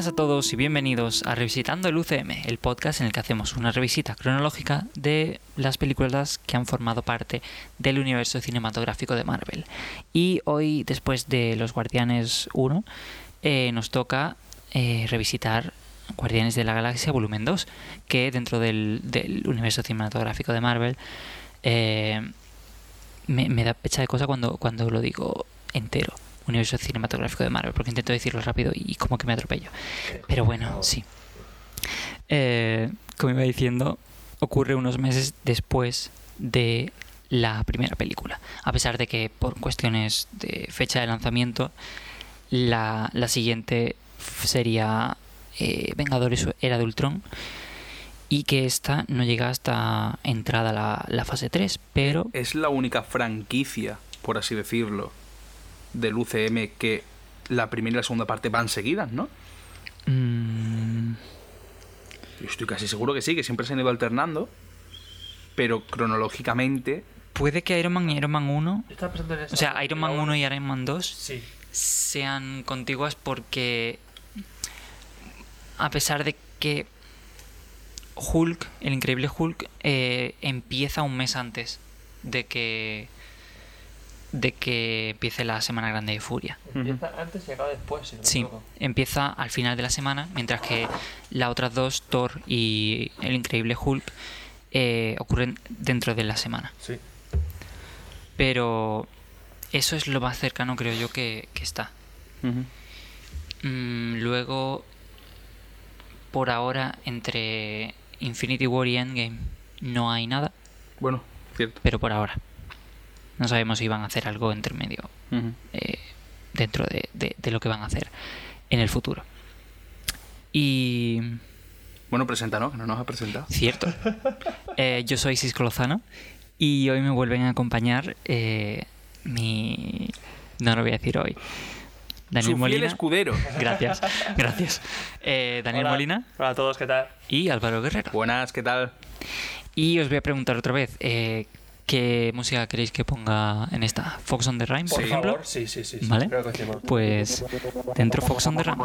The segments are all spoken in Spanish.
Buenas a todos y bienvenidos a Revisitando el UCM, el podcast en el que hacemos una revisita cronológica de las películas que han formado parte del universo cinematográfico de Marvel. Y hoy, después de Los Guardianes 1, eh, nos toca eh, revisitar Guardianes de la Galaxia Volumen 2, que dentro del, universo cinematográfico de Marvel eh, me, me da pecha de cosa cuando, cuando lo digo entero universo cinematográfico de Marvel, porque intento decirlo rápido y como que me atropello. Pero bueno, sí. Eh, como iba diciendo, ocurre unos meses después de la primera película. A pesar de que por cuestiones de fecha de lanzamiento, la, la siguiente sería eh, Vengadores Era de Ultron. Y que esta no llega hasta entrada la, la fase 3, pero... Es la única franquicia, por así decirlo, del UCM que la primera y la segunda parte van seguidas, ¿no? mm, Yo estoy casi seguro que sí, que siempre se han ido alternando, pero cronológicamente puede que Iron Man y Iron Man 1 Yo estaba pensando en esa O sea, Iron Man película 1 y Iron Man 2 Sí. sean contiguas porque a pesar de que Hulk, el increíble Hulk, eh, empieza un mes antes de que de que empiece la semana grande de Furia. Empieza antes y acaba después, si no Sí, empieza al final de la semana, mientras que las otras dos, Thor y el increíble Hulk, eh, ocurren dentro de la semana. Sí. Pero eso es lo más cercano, creo yo, que, que está. Mm, luego, por ahora, entre Infinity War y Endgame no hay nada, bueno, cierto. pero por ahora. No sabemos si van a hacer algo entre medio eh, dentro de, de- de lo que van a hacer en el futuro. Y Bueno, preséntanos, que no nos ha presentado. cierto, eh, yo soy Cisco Lozano y hoy me vuelven a acompañar eh, mi... No lo voy a decir hoy. Daniel Su fiel Molina. escudero. Gracias, gracias. Eh, Daniel Hola. Molina Hola a todos, ¿qué tal? y Álvaro Guerrero. Buenas, ¿qué tal? Y os voy a preguntar otra vez, eh, ¿qué música queréis que ponga en esta? ¿Fox on the Rhyme, por Por ejemplo? favor, sí, sí, sí. ¿Vale? Creo que sí, bueno. Pues dentro Fox on the Rhyme.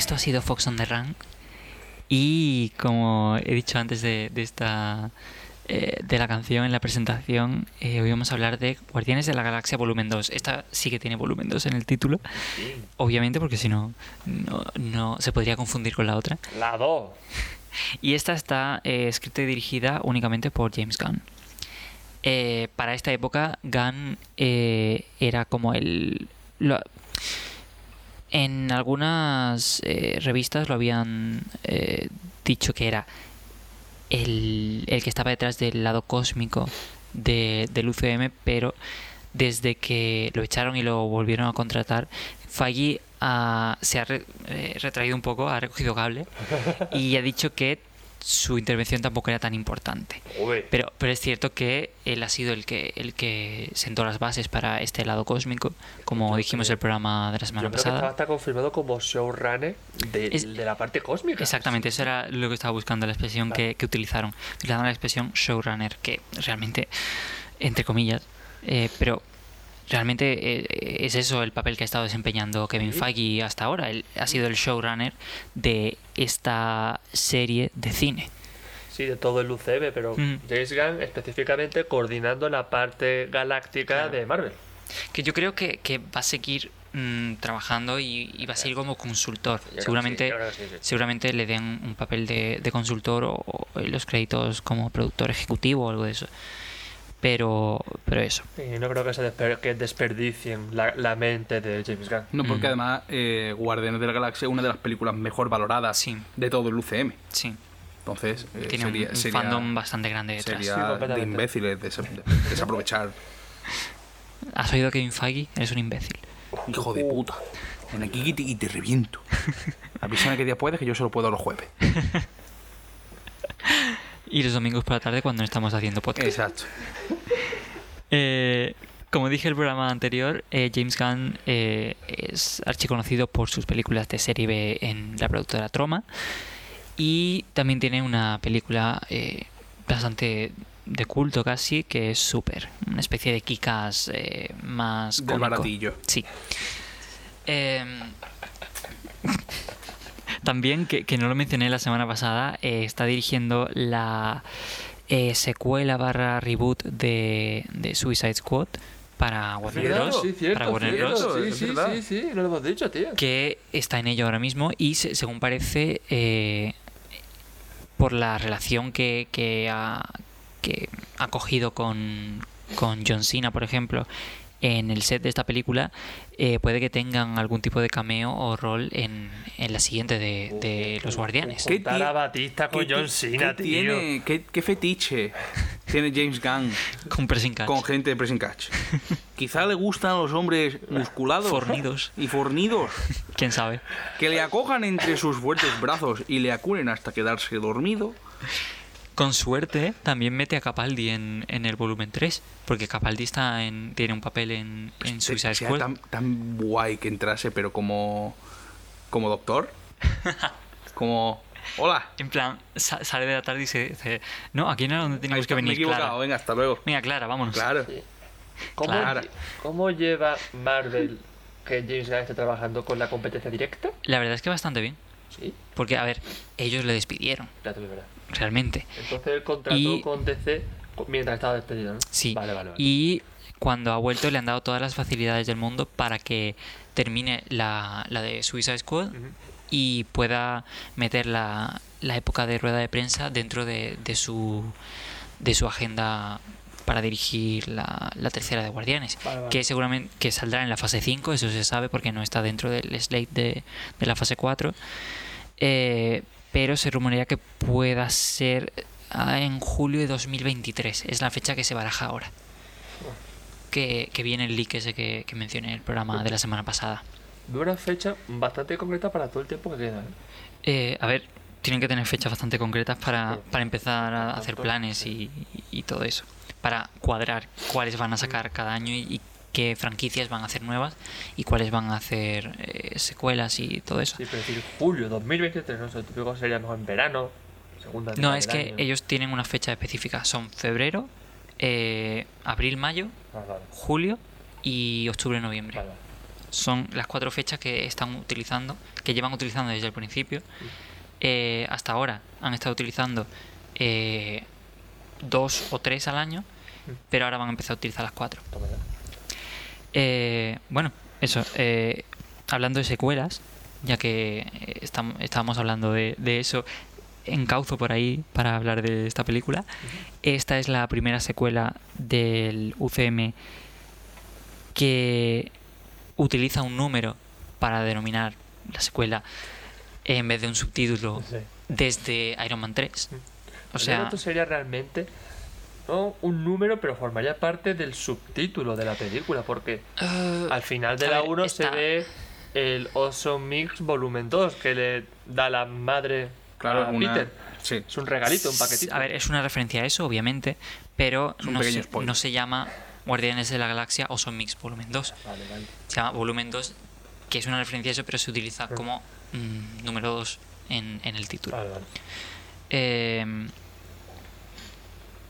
Esto ha sido Fox on the Run. Y como he dicho antes de, de esta eh, de la canción en la presentación, eh, hoy vamos a hablar de Guardianes de la Galaxia Volumen 2. Esta sí que tiene volumen 2 en el título, obviamente, porque si no, no, no se podría confundir con la otra. La 2. Y esta está eh, escrita y dirigida únicamente por James Gunn. Eh, para esta época, Gunn eh, era como el... lo- en algunas eh, revistas lo habían eh, dicho que era el, el que estaba detrás del lado cósmico de, del UCM, pero desde que lo echaron y lo volvieron a contratar, Feige ha- se ha re- eh, retraído un poco, ha recogido cable y ha dicho que su intervención tampoco era tan importante. Pero, pero es cierto que él ha sido el que, el que sentó las bases para este lado cósmico, como dijimos en el programa de la semana Yo creo que estaba pasada. hasta confirmado como showrunner de, Es- de la parte cósmica. Exactamente, eso era lo que estaba buscando, la expresión que, que utilizaron. Utilizaron la expresión showrunner, que realmente, entre comillas, eh, pero realmente eh, es eso el papel que ha estado desempeñando Kevin. Feige hasta ahora. Él ha sido el showrunner de esta serie de cine. Sí, de todo el UCM, pero Mm. James Gunn específicamente coordinando la parte galáctica Claro. de Marvel. Que yo creo que, que va a seguir mm, trabajando y, y va a seguir como consultor. Yo Seguramente, sí, sí, sí. seguramente le den un papel de, de consultor o, los créditos como productor ejecutivo o algo de eso. Pero, pero eso. Y no creo que se desper- que desperdicien la, la mente de James Gunn. No, porque Mm. además eh, Guardianes de la Galaxia es una de las películas mejor valoradas Sí. de todo el UCM. Sí, Entonces, eh, tiene un- sería, un, sería- fandom bastante grande detrás. Sí, sería de completamente. imbéciles des- de- desaprovechar. ¿Has oído Kevin Feige? Eres un imbécil. Hijo de puta. En aquí y te, y te reviento. Avísame que día puedes, que yo solo puedo los jueves. Y los domingos por la tarde cuando no estamos haciendo podcast. Exacto. Eh, como dije en el programa anterior, eh, James Gunn eh, es archiconocido por sus películas de serie B en la productora Troma. Y también tiene una película eh, bastante de culto casi, que es Super. Una especie de Kikas eh, más Del baratillo. Sí. También, que, que no lo mencioné la semana pasada, eh, está dirigiendo la eh, secuela barra reboot de, de Suicide Squad para Warner Bros. sí, cierto, para Warner cierto, Bros. Sí, sí, sí, sí, no lo hemos dicho, tío. Que está en ello ahora mismo y se- según parece, eh, por la relación que, que ha, que ha cogido con, con John Cena, por ejemplo, en el set de esta película, eh, puede que tengan algún tipo de cameo o rol en, en la siguiente de, de Los Guardianes. ¿Qué a Batista con ¿Qué John Cena, qué tío. Tiene, qué, qué fetiche tiene James Gunn Con pressing catch. con gente de pressing catch? Quizá le gustan los hombres musculados Fornidos. y fornidos ¿Quién sabe? que le acojan entre sus fuertes brazos y le acunen hasta quedarse dormido. Con suerte, también mete a Capaldi en, en el volumen 3, porque Capaldi está en, tiene un papel en, en Suicide Sea Squad. tan, tan guay que entrase, pero como como doctor, como hola. En plan, sa- sale de la tarde y se dice, no, aquí no era donde teníamos está, que me he venir, equivocado, Clara. venga, hasta luego. Venga, Clara, vámonos. Claro. ¿Cómo, Claro. lle- ¿Cómo lleva Marvel que James Gunn esté trabajando con la competencia directa? La verdad es que bastante bien. Sí, Porque, a ver, ellos le despidieron, ya te verdad. Realmente. Entonces el contrato Y- con DC mientras estaba despedido, ¿no? Sí. Vale, vale, vale. Y cuando ha vuelto le han dado todas las facilidades del mundo para que termine la, la de Suicide Squad y pueda meter la, la época de rueda de prensa dentro de, de su de su agenda para dirigir la, la tercera de Guardianes Vale, vale. que seguramente que saldrá en la fase 5 eso se sabe porque no está dentro del slate de, de la fase 4 Eh, pero se rumorea que pueda ser ah, en julio de 2023 es la fecha que se baraja ahora que, que viene el leak ese que, que mencioné en el programa de la semana pasada Veo una fecha bastante concreta para todo el tiempo que queda. ¿eh? Eh, a ver, tienen que tener fechas bastante concretas para, Sí. para empezar a hacer planes y, y todo eso. Para cuadrar cuáles van a sacar cada año y, y qué franquicias van a hacer nuevas y cuáles van a hacer eh, secuelas y todo eso. Sí, pero decir julio 2023, no sé, típico sería mejor en verano, segunda No, es que año. ellos tienen una fecha específica. Son febrero, eh, abril, mayo, Ah, vale, julio y octubre, noviembre. vale, son las cuatro fechas que están utilizando, que llevan utilizando desde el principio. Eh, hasta ahora han estado utilizando eh, dos o tres al año, pero ahora van a empezar a utilizar las cuatro. Toma. Eh, bueno, eso. eh, hablando de secuelas, ya que eh, estam- estábamos hablando de, de eso, encauzo por ahí para hablar de esta película. Esta es la primera secuela del UCM que utiliza un número para denominar la secuela en vez de un subtítulo Sí. desde Iron Man 3. O sea, esto sería realmente no un número, pero formaría parte del subtítulo de la película, porque eh, al final de la ver, 1 está- se ve el Awesome Mix volumen 2 que le da la madre Claro, a una- Peter. Sí. Es un regalito, un paquetito. A ver, es una referencia a eso, obviamente, pero no se, spoiler. no se llama Guardianes de la Galaxia o Son Mix Volumen 2. Vale, vale. Se llama Volumen 2, que es una referencia a eso, pero se utiliza como mm, número 2 en, en el título. Vale, vale. Eh,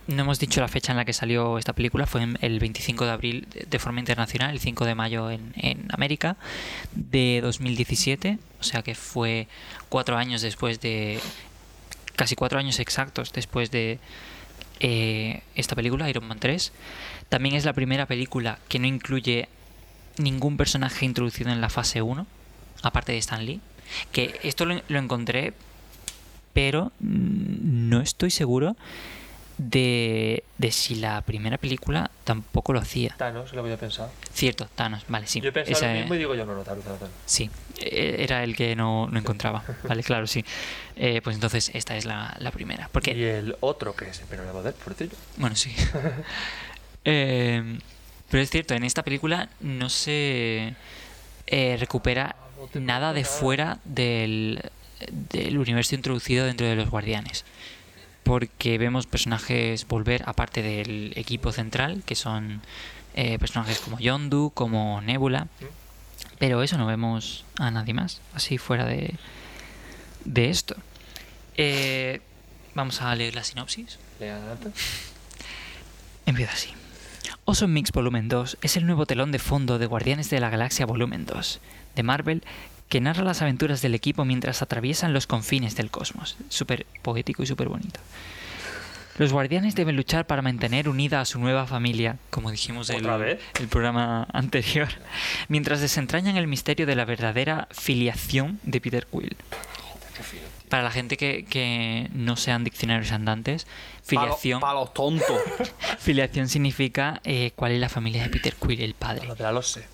no hemos dicho la fecha en la que salió esta película, fue el 25 de abril de- forma internacional, el 5 de mayo en, América, de 2017, o sea que fue cuatro años después de, casi cuatro años exactos después de eh, esta película, Iron Man 3. También es la primera película que no incluye ningún personaje introducido en la fase 1, aparte de Stan Lee. Que esto lo, encontré, pero no estoy seguro de, de si la primera película tampoco lo hacía. Thanos, lo había pensado. Cierto, Thanos, vale, sí. Yo pensaba esa- lo mismo y digo yo, no, no, Thanos, Thanos, Thanos. Sí, eh, era el que no, no encontraba. Vale, claro, sí. Eh, pues entonces esta es la, la primera. Porque Y el otro que es, pero no poder, por decirlo. Bueno, sí. Eh, pero es cierto, en esta película no se, eh, recupera nada de fuera del, del universo introducido dentro de los Guardianes. Porque vemos personajes volver aparte del equipo central, que son eh, personajes como Yondu, como Nebula. Pero eso no vemos a nadie más, así fuera de, de esto. Eh, vamos a leer la sinopsis. Empieza así. Awesome Mix Volumen 2 es el nuevo telón de fondo de Guardianes de la Galaxia Volumen 2 de Marvel que narra las aventuras del equipo mientras atraviesan los confines del cosmos. Súper poético y súper bonito. Los guardianes deben luchar para mantener unida a su nueva familia, como dijimos en ¿Otra el, programa anterior, mientras desentrañan el misterio de la verdadera filiación de Peter Quill. Para la gente que, que no sean diccionarios andantes, filiación, Para los tontos. filiación significa eh, cuál es la familia de Peter Quill, el padre lo sé.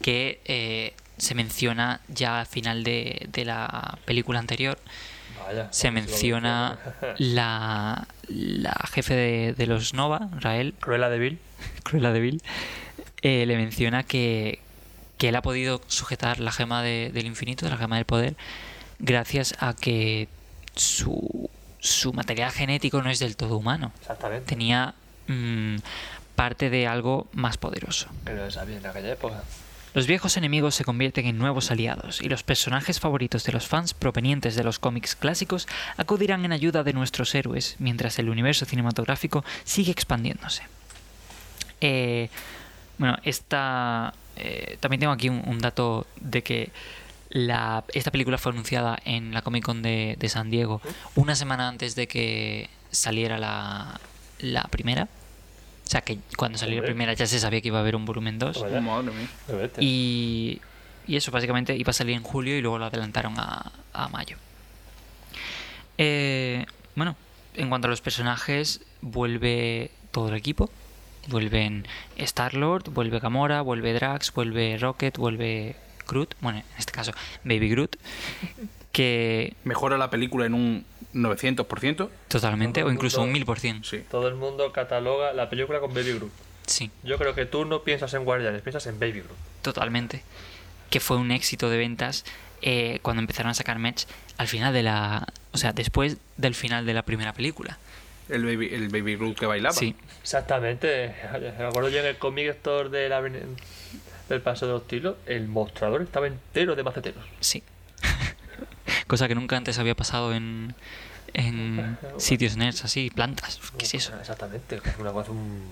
que eh, se menciona ya al final de, de la película anterior. Vaya. Se lo menciona la, la jefe de, de los Nova, Rael, Cruella de Vil. Cruella de Vil, eh, le menciona que, que él ha podido sujetar la gema de- del infinito, la gema del poder, gracias a que su, su material genético no es del todo humano. Exactamente. Tenía mm, parte de algo más poderoso. Que no sabía en aquella época. Los viejos enemigos se convierten en nuevos aliados y los personajes favoritos de los fans provenientes de los cómics clásicos acudirán en ayuda de nuestros héroes mientras el universo cinematográfico sigue expandiéndose. Eh, bueno, esta, eh, también tengo aquí un, un dato de que la, esta película fue anunciada en la Comic Con de, de San Diego una semana antes de que saliera la, la primera. O sea que cuando salió la primera ya se sabía que iba a haber un volumen 2. Vaya. Madre mía. Qué bestia. Y, y eso básicamente iba a salir en julio y luego lo adelantaron a, a mayo. Eh, bueno, en cuanto a los personajes, vuelve todo el equipo. Vuelven Star-Lord, vuelve Gamora, vuelve Drax, vuelve Rocket, vuelve Groot. Bueno, en este caso, Baby Groot. Que Mejora la película en un 900%. totalmente, o incluso mundo- un mil por cien. Sí. Todo el mundo cataloga la película con Baby Groot. Sí. Yo creo que tú no piensas en Guardianes, piensas en Baby Groot. totalmente. Que fue un éxito de ventas eh, cuando empezaron a sacar merch al final de la. O sea, después del final de la primera película. El baby, el baby Groot que bailaba. Sí, Exactamente. Me acuerdo yo en el cómic store de la del Paso de los Tilos, el mostrador estaba entero de maceteros. sí. Cosa que nunca antes había pasado en, en sitios nerds así, plantas. ¿Qué es eso? Exactamente. Es una cosa, un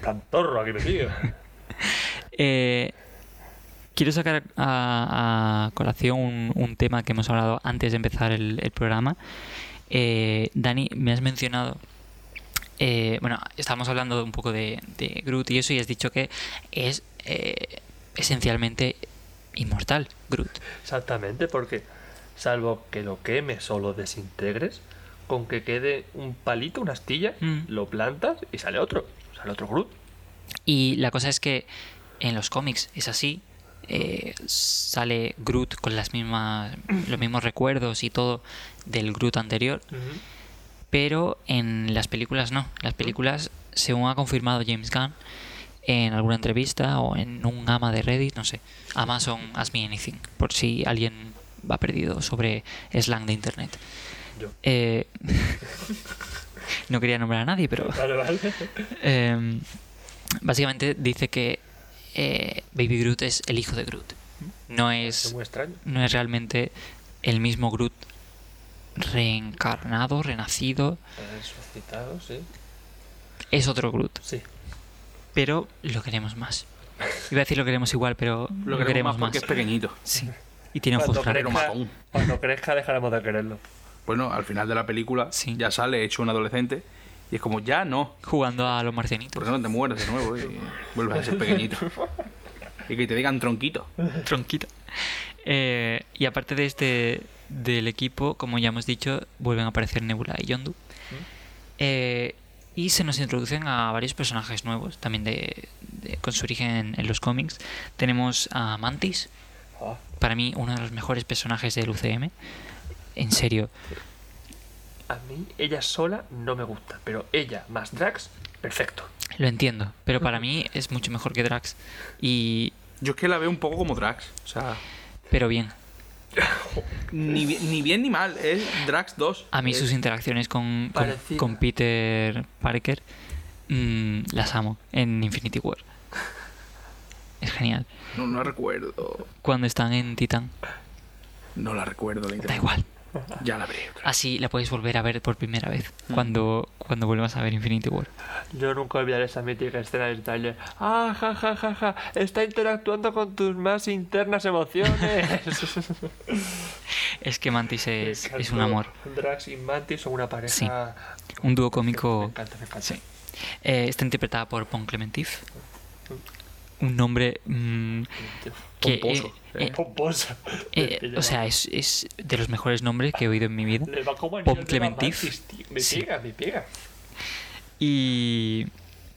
plantorro aquí metido. Eh, quiero sacar a, a colación un, un tema que hemos hablado antes de empezar el, el programa. Eh, Dani, me has mencionado. eh, bueno, estábamos hablando un poco de, de Groot y eso, y has dicho que es eh, esencialmente inmortal, Groot. Exactamente, porque salvo que lo quemes o lo desintegres, con que quede un palito, una astilla, Mm. lo plantas y sale otro. Sale otro Groot. Y la cosa es que en los cómics es así. eh, sale Groot con las mismas, los mismos recuerdos y todo del Groot anterior. pero en las películas no. Las películas, según ha confirmado James Gunn en alguna entrevista o en un ama de Reddit, no sé. Amazon Ask Me Anything, por si alguien va perdido sobre slang de internet. Yo. Eh, no quería nombrar a nadie, pero Vale, vale. eh, básicamente dice que eh, Baby Groot es el hijo de Groot. No Es es, muy extraño. no es realmente el mismo Groot reencarnado, renacido. Resucitado, sí. Es otro Groot. Sí. pero lo queremos más. Iba a decir lo queremos igual, pero Lo queremos más porque es pequeñito. Sí. Y tiene Cuando ojos crezca, matón. cuando crezca dejaremos de quererlo. Bueno, al final de la película Sí. ya sale hecho un adolescente y es como, ya no, Jugando a los marcianitos. ¿por qué no te mueres de nuevo y vuelves a ser pequeñito? Y que te digan tronquito. Tronquito. Eh, y aparte de este del equipo, como ya hemos dicho, vuelven a aparecer Nebula y Yondu. Eh, y se nos introducen a varios personajes nuevos, también de, de- con su origen en, en los cómics. Tenemos a Mantis, para mí uno de los mejores personajes del UCM. En serio, a mí ella sola no me gusta, pero ella más Drax, perfecto. Lo entiendo, pero para mí es mucho mejor que Drax. Y Yo es que la veo un poco como Drax. O sea, Pero bien. ni, bi- ni bien ni mal. Es Drax 2. A mí Es- sus interacciones con, con Peter Parker mm, las amo en Infinity War. Es genial. No, no la recuerdo. Cuando están en Titan, No la recuerdo. La da igual. Ya la veré. Así la podéis volver a ver por primera vez Mm. cuando, cuando vuelvas a ver Infinity War. Yo nunca olvidaré esa mítica escena del trailer. ¡Ah, ja, ja, ja, ja! Está interactuando con tus más internas emociones. Es que Mantis es, Me es un amor. Drax y Mantis son una pareja. Sí. Un dúo Me cómico. encanta, me encanta. Sí. Eh, está interpretada por Pon Clementif. Un nombre mm, que... Pomposo, eh, eh. Pomposa. eh, o sea, es, es de los mejores nombres que he oído en mi vida. de Clementif. Me Sí. pega, me pega. Y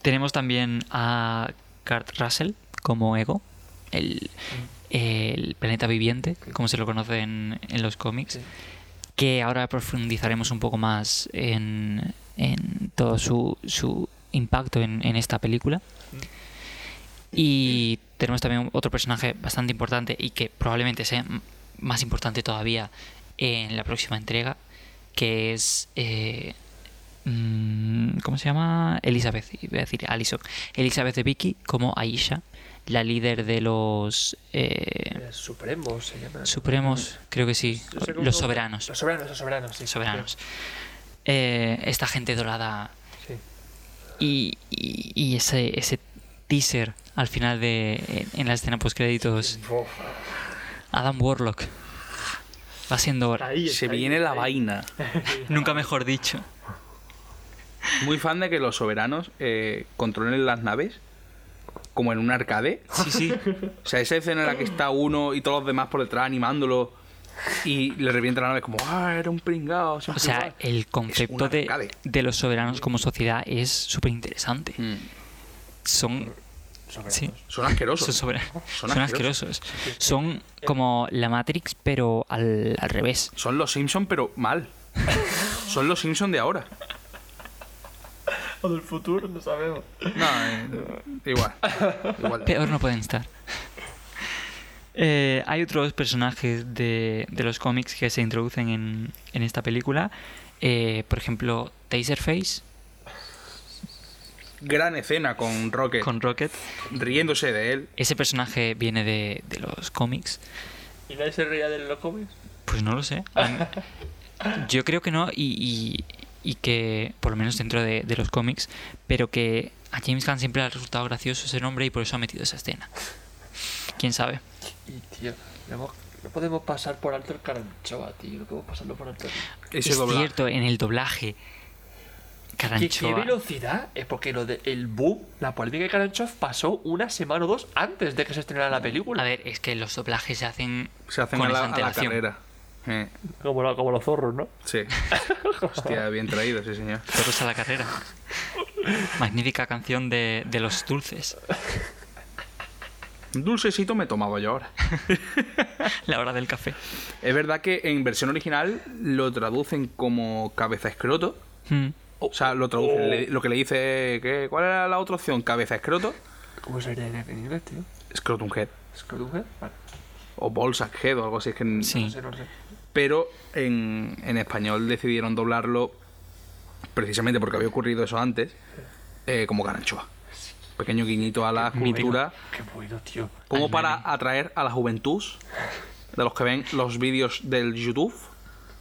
tenemos también a Kurt Russell como Ego, el, el planeta viviente, como se lo conoce en, en los cómics, Sí. que ahora profundizaremos un poco más en, en todo su, su impacto en, en esta película. Y tenemos también otro personaje bastante importante y que probablemente sea más importante todavía en la próxima entrega, que es... eh, mm, ¿Cómo se llama? Elizabeth, iba a decir Alison. Elizabeth de Vicky como Aisha, la líder de los eh, Supremos se llama. Supremos, creo que sí, los soberanos. Los soberanos, los soberanos, sí. Soberanos. Eh, esta gente dorada Sí. y, y, y ese, ese teaser al final de en, en la escena post créditos Adam Warlock va siendo hora ahí Se viene la vaina. nunca mejor dicho Muy fan de que los soberanos eh, controlen las naves como en un arcade. sí sí O sea, esa escena en la que está uno y todos los demás por detrás animándolo y le revienta la nave como, ah, era un pringao. o sea el concepto de, de los soberanos como sociedad es súper interesante Mm. son. Sí Son asquerosos. son, soberanos. Son son asquerosos. asquerosos son como la Matrix pero al, al revés Son los Simpson pero mal. Son los Simpson de ahora. O del futuro, no sabemos. No, eh, igual. igual. Peor no pueden estar. Eh, hay otros personajes de, de los cómics que se introducen en, en esta película. Eh, por ejemplo, Taserface Gran escena con Rocket con Rocket. riéndose de él. Ese personaje viene de, de los cómics. ¿Y nadie se reía de los cómics? Pues no lo sé. Yo creo que no y, y- y que, por lo menos dentro de, de los cómics, pero que a James Gunn siempre le ha resultado gracioso ese nombre y por eso ha metido esa escena. ¿Quién sabe? Y tío, no, podemos pasar por alto el caranchoa, tío. No podemos pasarlo por alto. Ese es doblaje. cierto, en el doblaje. ¿Qué, velocidad? Es porque lo de el boom, la polémica de Karanchov pasó una semana o dos antes de que se estrenara la película. A ver, es que los doblajes se hacen Se hacen con a la, esa a la antelación. carrera. Eh, Como, lo- como los zorros, ¿no? sí. Hostia, bien traído, sí, señor. Todos a la carrera. Magnífica canción de, de los dulces. Un dulcecito me tomaba yo ahora. La hora del café. Es verdad que en versión original lo traducen como cabeza escroto. Mm. O sea, lo traducen. le- lo que le dice. ¿qué? ¿Cuál era la otra opción? Cabeza escroto. ¿Cómo sería en inglés, tío? Scrotum head. ¿Scrotum head? Vale. O Bolsack head o algo así. Es que, Sí. No sé, no sé. Pero en, en español decidieron doblarlo precisamente porque había ocurrido eso antes. eh, como caranchoa. Pequeño guiñito a la cultura. Qué bueno, tío. Como para atraer a la juventud de los que ven los vídeos del YouTube.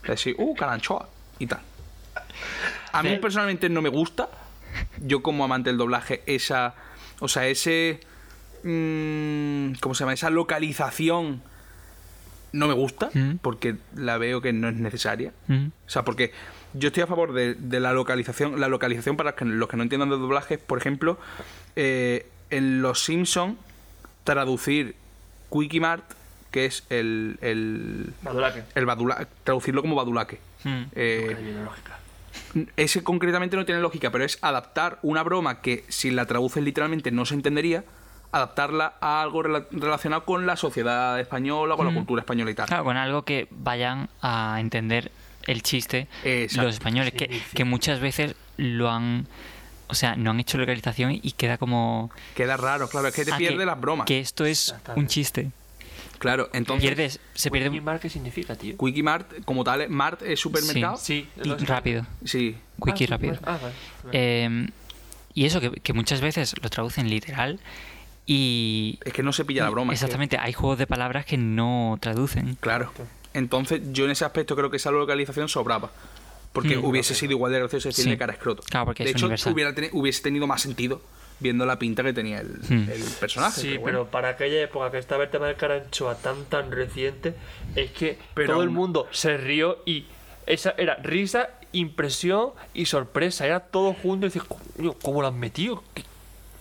Decir, uh, caranchoa y tal. A mí personalmente no me gusta. Yo como amante del doblaje, esa... O sea, ese... mm, ¿Cómo se llama? Esa localización no me gusta Mm. porque la veo que no es necesaria. Mm. O sea, porque yo estoy a favor de, de la localización. La localización, para que- los que no entiendan de doblaje, por ejemplo, eh, en Los Simpson traducir Quickie Mart, que es el, el, Maduraque. el badula- traducirlo como badulaque. Mm. Eh. Ese concretamente no tiene lógica, pero es adaptar una broma que si la traduces literalmente no se entendería, adaptarla a algo rela- relacionado con la sociedad española, con la Mm. cultura española y tal. Claro, con algo que vayan a entender el chiste Exacto. los españoles, Sí, que, sí. que muchas veces lo han O sea, no han hecho localización y queda como... Queda raro, claro, es que te Ah, pierde las bromas. Que esto es un chiste. Claro, entonces Pierdes, se pierde ¿Y un... Mart qué significa, tío? Quickie Mart, como tal, es- Mart es supermercado. Sí, y rápido. Sí. Quickie Ah, sí, rápido. Ah, vale. Eh, y eso, que, que muchas veces lo traducen literal y... Es que no se pilla la broma. Exactamente, hay juegos de palabras que no traducen. claro. Entonces, yo en ese aspecto creo que esa localización sobraba. Porque Mm. hubiese sido igual de gracioso decirle Sí. cara a escroto. Claro, porque de es hecho, hubiera teni- hubiese tenido más sentido viendo la pinta que tenía el, Hmm. el personaje. Sí, pero, para aquella época que estaba el tema del caranchoa tan tan reciente, es que Pero todo el mundo se rió y esa era risa, impresión y sorpresa. Era todo junto y dices, "Coño, ¿cómo lo han metido? ¿Qué-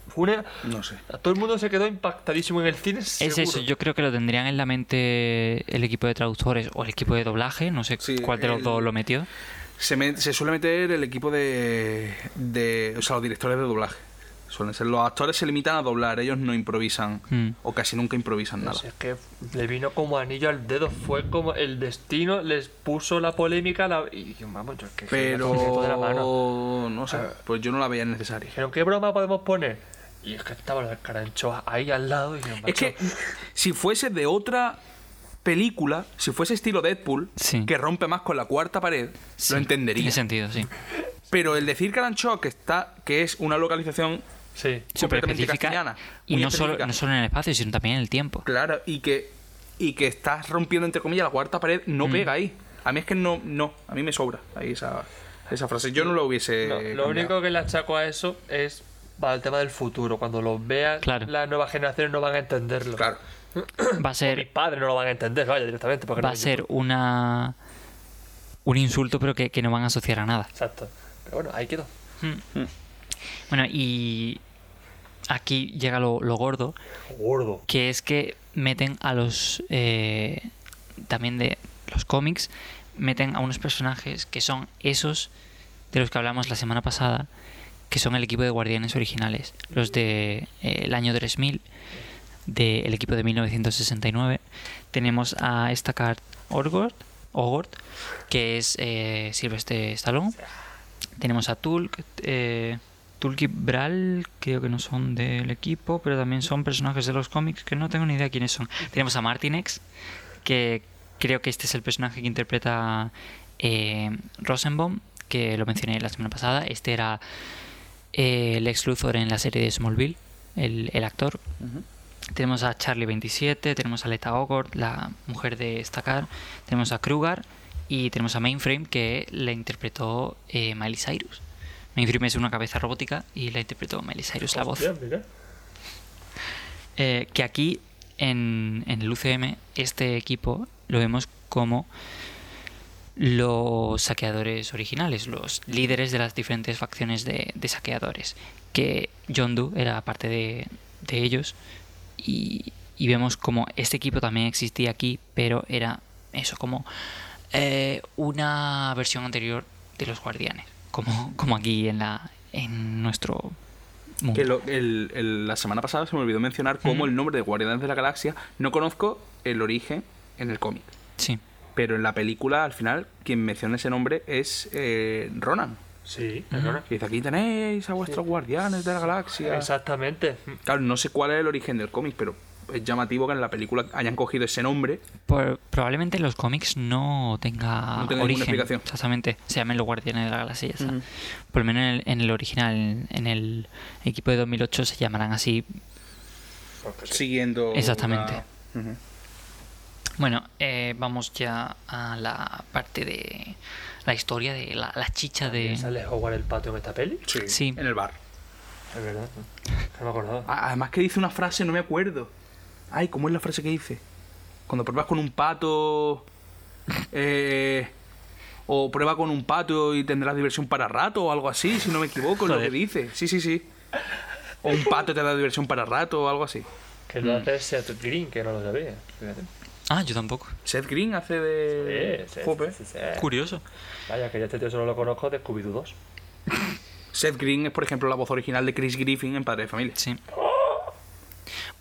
Fue una- No sé. Todo el mundo se quedó impactadísimo en el cine. Es seguro. eso, yo creo que lo tendrían en la mente el equipo de traductores o el equipo de doblaje, no sé Sí, cuál de los el- dos lo metió. Se, me- se suele meter el equipo de, de. O sea, los directores de doblaje. Suelen ser. Los actores se limitan a doblar, ellos no improvisan. Hmm. O casi nunca improvisan No nada. es que le vino como anillo al dedo. Fue como el destino les puso la polémica. La... Y yo, vamos, yo es que se me fue todo de la mano. Pero. No sé. Pues yo no la veía necesaria. Dijeron, ¿qué broma podemos poner? Y es que estaba la caranchoa ahí al lado. Y yo, Es "Macho, que si fuese de otra película, si fuese estilo Deadpool, Sí. que rompe más con la cuarta pared, Sí, lo entendería. Tiene sentido, sí. Pero el decir Caranchoa que está, que es una localización Sí. Súper específica. castellana, Y no solo, no solo en el espacio, sino también en el tiempo. claro, y que y que estás rompiendo entre comillas la cuarta pared, no Mm. pega ahí. A mí es que no, no, a mí me sobra ahí esa, esa frase. Yo no lo hubiese. No, lo único que le achaco a eso es para el tema del futuro. Cuando lo vean, Claro. las nuevas generaciones no van a entenderlo. Claro. Va a Mis ser, padres no lo van a entender, vaya, directamente. Porque va no a ser YouTube. una un insulto, pero que, que no van a asociar a nada. Exacto. Pero bueno, ahí quedó. Bueno, y aquí llega lo, lo gordo, Gordo. que es que meten a los eh, también de los cómics meten a unos personajes que son esos de los que hablamos la semana pasada que son el equipo de guardianes originales los de eh, el año 3000 del equipo de 1969 tenemos a Stakar Orgord Ogord que es eh, Sylvester Stallone tenemos a Tulk eh, Tulk y Bral creo que no son del equipo, pero también son personajes de los cómics que no tengo ni idea quiénes son. Tenemos a Martinex, que creo que este es el personaje que interpreta eh, Rosenbaum, que lo mencioné la semana pasada. Este era eh, Lex Luthor en la serie de Smallville, el, el actor. Tenemos a Charlie 27, tenemos a Leta Ogord, la mujer de Stakar, tenemos a Krugar y tenemos a Mainframe que la interpretó eh, Miley Cyrus. Mainframe es una cabeza robótica y la interpretó Miley Cyrus la voz. Eh, que aquí en, en el UCM este equipo lo vemos como los saqueadores originales, los líderes de las diferentes facciones de, de saqueadores, que John Doe era parte de, de ellos. Y, y vemos como este equipo también existía aquí, pero era eso, como eh, una versión anterior de los guardianes, como, como aquí en, la, en nuestro mundo. Que lo- el- el- la semana pasada se me olvidó mencionar cómo el nombre de Guardianes de la Galaxia no conozco el origen en el cómic. Sí. Pero en la película, al final, quien menciona ese nombre es eh, Ronan. Sí, Ujú. perdona. Que dice, aquí tenéis a vuestros guardianes de la galaxia. Exactamente. Claro, no sé cuál es el origen del cómic, pero es llamativo que en la película hayan cogido ese nombre. Por- probablemente en los cómics no tenga, No tenga ninguna origen. explicación. Exactamente. Se llamen los Guardianes de la Galaxia. Por lo menos en el, en el original, en, en el equipo de 2008 se llamarán así. Siguiendo. Exactamente. Bueno, eh, vamos ya a la parte de la historia de la, la chicha de... ¿Sale Howard el pato en esta peli? Sí, Sí. En el bar. Es verdad. No me acordaba. Además que dice una frase, no me acuerdo. Ay, ¿cómo es la frase que dice? Cuando pruebas con un pato... eh, o prueba con un pato y tendrás diversión para rato o algo así, si no me equivoco, es lo que dice. Sí, sí, sí. O un pato te da diversión para rato o algo así. Que lo hace Seth Green, que no lo sabía. Fíjate. Ah, yo tampoco. Seth Green hace de... Sí, sí, Jope. sí, sí. Curioso. Vaya, que yo este tío solo lo conozco de Scooby-Doo 2. Seth Green es, por ejemplo, la voz original de Chris Griffin en Padre de Familia. Sí.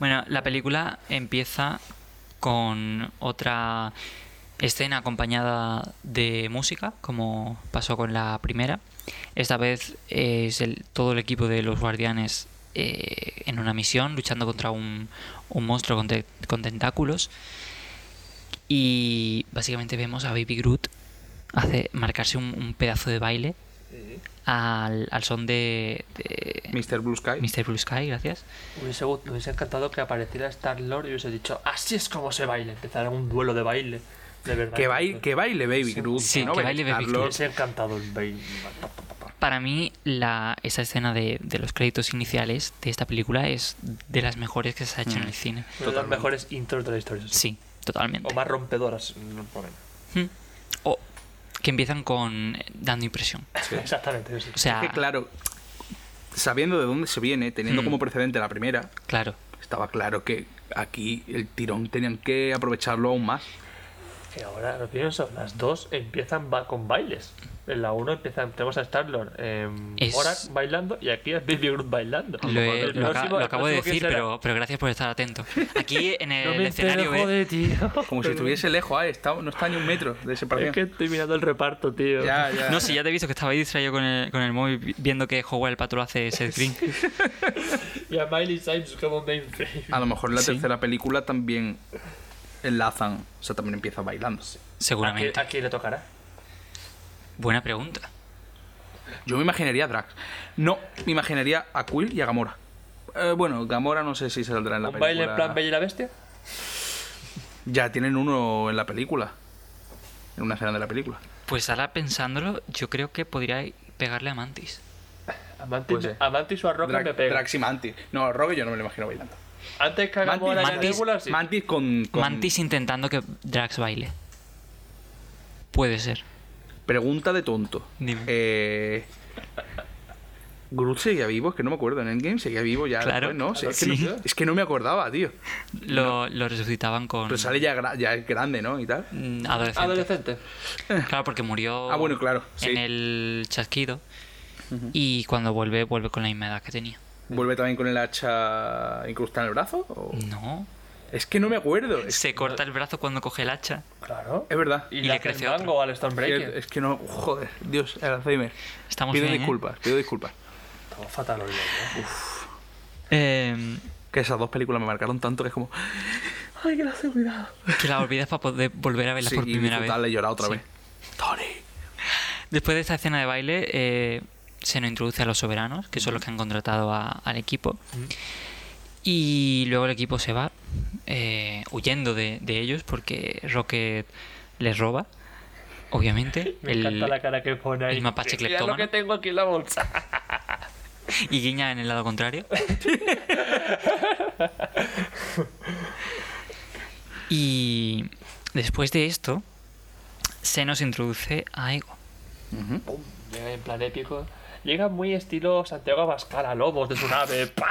Bueno, la película empieza con otra escena acompañada de música, como pasó con la primera. Esta vez es el, todo el equipo de los guardianes eh, en una misión luchando contra un, monstruo con, te- con tentáculos. Y básicamente vemos a Baby Groot hace, marcarse un, un pedazo de baile al, al son de, de Mr. Blue Sky. Mr. Blue Sky, gracias. Me hubiese, me hubiese encantado que apareciera Star Lord y hubiese dicho, así es como se baila. Empezara un duelo de baile. De verdad. Que baile, que baile Baby Groot. Sí, ¿no? que baile Baby Me Star-Lord. hubiese encantado el baile. Para mí, la, esa escena de, de los créditos iniciales de esta película es de las mejores que se ha hecho en el cine. Una de las Totalmente. mejores intros de la historia. Sí, totalmente. O más rompedoras. no, por menos. Hmm. Que empiezan con eh, dando impresión. Exactamente. sí. O sea, Es que claro, sabiendo de dónde se viene, teniendo Mm. como precedente la primera, claro. estaba claro que aquí el tirón tenían que aprovecharlo aún más. Que ahora lo pienso, las dos empiezan ba- con bailes. En la 1 empiezan, tenemos a Star-Lord en Es- bailando y aquí es Baby Groot bailando. Lo, he- lo próximo- lo acabo de próximo, ¿quién decir, pero, pero gracias por estar atento. Aquí en el No me escenario joder, tío. Como si estuviese lejos, está, no está ni un metro de separación. Es que estoy mirando el reparto, tío. Ya, ya. No, sí, ya te he visto que estaba ahí distraído con el, con el móvil vi- viendo que Howard el Patrón hace Seth Green. Y a Miley Cyrus como mainframe. A lo mejor en la Sí. tercera película también enlazan, o sea, también empieza bailando. ¿A quién, Seguramente. a quién le tocará? Buena pregunta. Yo me imaginaría a Drax. No, me imaginaría a Quill y a Gamora. Eh, bueno, Gamora no sé si saldrá en la ¿Un película. baile en plan Bella y la Bestia? Ya tienen uno en la película. En una escena de la película. Pues ahora pensándolo, yo creo que podría pegarle a Mantis. A Mantis, Puede ser. a Mantis o a Rocket Dra- me pega. Drax y Mantis. No, a Rogue yo no me lo imagino bailando. Antes que hagamos Mantis, la Mantis- Nebula, sí. Mantis con, con- Mantis intentando que Drax baile. Puede ser. Pregunta de tonto. Dime. Eh... Groot seguía vivo, es que no me acuerdo. En Endgame seguía vivo ya. Claro. después, ¿no? Sí, es, Sí. que no es que no me acordaba, tío. Lo, lo resucitaban con Pero sale ya, gra- ya es grande, ¿no? Y tal. mm, adolescente. Adolescente. Claro, porque murió Ah, bueno, claro, sí. en el chasquido. Y cuando vuelve, vuelve con la misma edad que tenía. ¿Vuelve también con el hacha incrustada en el brazo? o- No. Es que no me acuerdo. Es, Se corta el brazo cuando coge el hacha. Claro. es verdad. Y, Y le el crece mango otro. al Es Stormbreaker. que, es que no. Joder, Dios, el Alzheimer. Estamos pido bien, ¿eh? disculpas, pido disculpas. Todo fatal hoy, ¿no? Eh, Que esas dos películas me marcaron tanto que es como. Ay, que la hace cuidado. que la olvidas para poder volver a verla Sí, por y primera vez. disfrutarla y llorar otra Sí. vez. Tony. Después de esta escena de baile, eh, se nos introduce a los soberanos, que son los que han contratado a- al equipo. Y luego el equipo se va eh, huyendo de, de ellos porque Rocket les roba, obviamente. Me el, encanta la cara que pone ahí. el mapache lo que tengo aquí en la bolsa. Y guiña en el lado contrario. y después de esto, se nos introduce a Ego. En plan épico. Llega muy estilo Santiago Abascal a lobos de su nave. ¡Pah!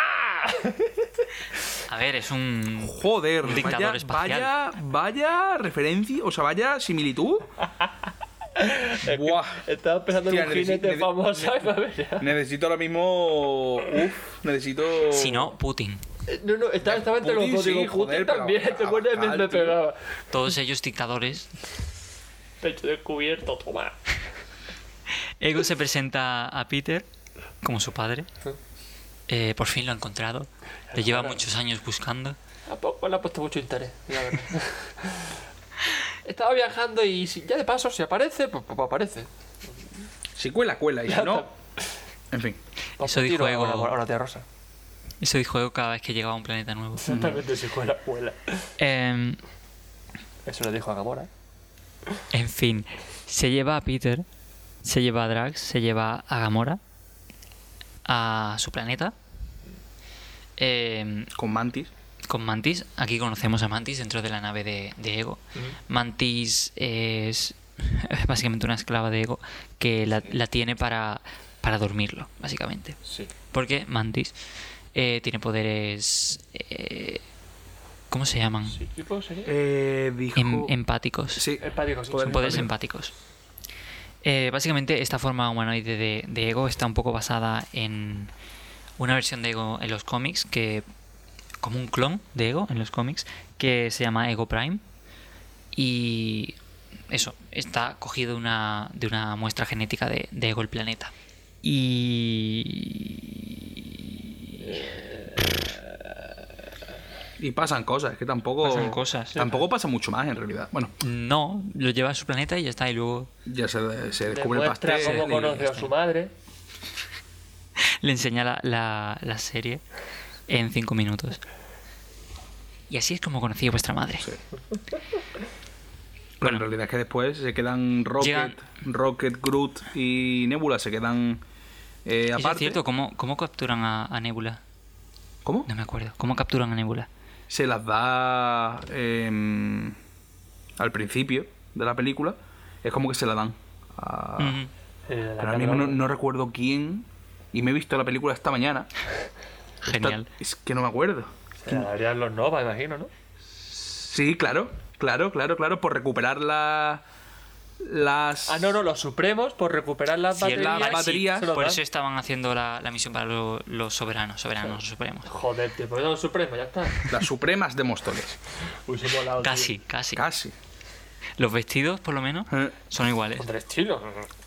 A ver, es un... Joder, Un dictador vaya, espacial. vaya, vaya referencia, o sea, vaya similitud. Buah. Estaba pensando en un jinete famoso. me Necesito ahora mismo. Uf, necesito. Si no, Putin. Eh, No, no, estaba, estaba entre los dos. Digo, sí, Putin joder, también. Te Abascal, me tío. pegaba. Todos ellos dictadores. Pecho descubierto, toma. Ego se presenta a Peter como su padre. Eh, por fin lo ha encontrado. Le lleva muchos años buscando. A poco le ha puesto mucho interés, la verdad. Estaba viajando y si- ya de paso, si aparece, pues, pues aparece. Si cuela, cuela. Y si Ya no. En fin. Eso Tiro dijo Ego. una- a una tía rosa. Eso dijo Ego cada vez que llegaba a un planeta nuevo. Exactamente, si cuela, cuela. Em, Eso le dijo a Gamora. en fin, se lleva a Peter, se lleva a Drax, se lleva a Gamora a su planeta. Em, Con Mantis. con Mantis. Aquí conocemos a Mantis dentro de la nave de, de Ego. Mantis es básicamente una esclava de Ego que la, la tiene para, para dormirlo, básicamente. Sí. Porque Mantis eh, tiene poderes... eh, ¿Cómo se llaman? Sí. Eh, dijo. Em- empáticos. sí. Empático, sí. Poder- Son poderes empático. empáticos. Eh, básicamente, esta forma humanoide de, Ego está un poco basada en una versión de Ego en los cómics, que como un clon de Ego en los cómics, que se llama Ego Prime. Y eso, está cogido de una, de una muestra genética de, de Ego el planeta. Y... Y pasan cosas, es que tampoco. Pasan cosas. Tampoco pasa mucho más en realidad. Bueno, No, lo lleva a su planeta y ya está, y luego ya se, se descubre el pastel. cómo conoce a su madre. le enseña la, la, la serie en cinco minutos. Y así es como conocí a vuestra madre. Sí. Pero en realidad es que después se quedan Rocket, Llegan- Rocket, Groot y Nebula se quedan eh, Eso aparte. es cierto, ¿cómo, cómo capturan a, a Nebula? ¿Cómo? No me acuerdo. ¿Cómo capturan a Nebula? Se las da em, al principio de la película. Es como que se la dan. a-. Eh, Pero ahora mismo no, no recuerdo quién. Y me he visto la película esta mañana. Esta- Genial. es que no me acuerdo. Se la darían los Nova, imagino, ¿no? Sí, claro. Claro, claro, claro. Por recuperar la- las. Ah, no, no, los Supremos, por recuperar las Cierto, baterías. las baterías, Por dan. eso estaban haciendo la, la misión para lo- los soberanos, soberanos supremos. Joder, tío, pues los Supremos, ya está. Las supremas de Móstoles. Uy, se tío. Casi, casi. Casi. Los vestidos, por lo menos, Eh, son iguales. Con tres chinos.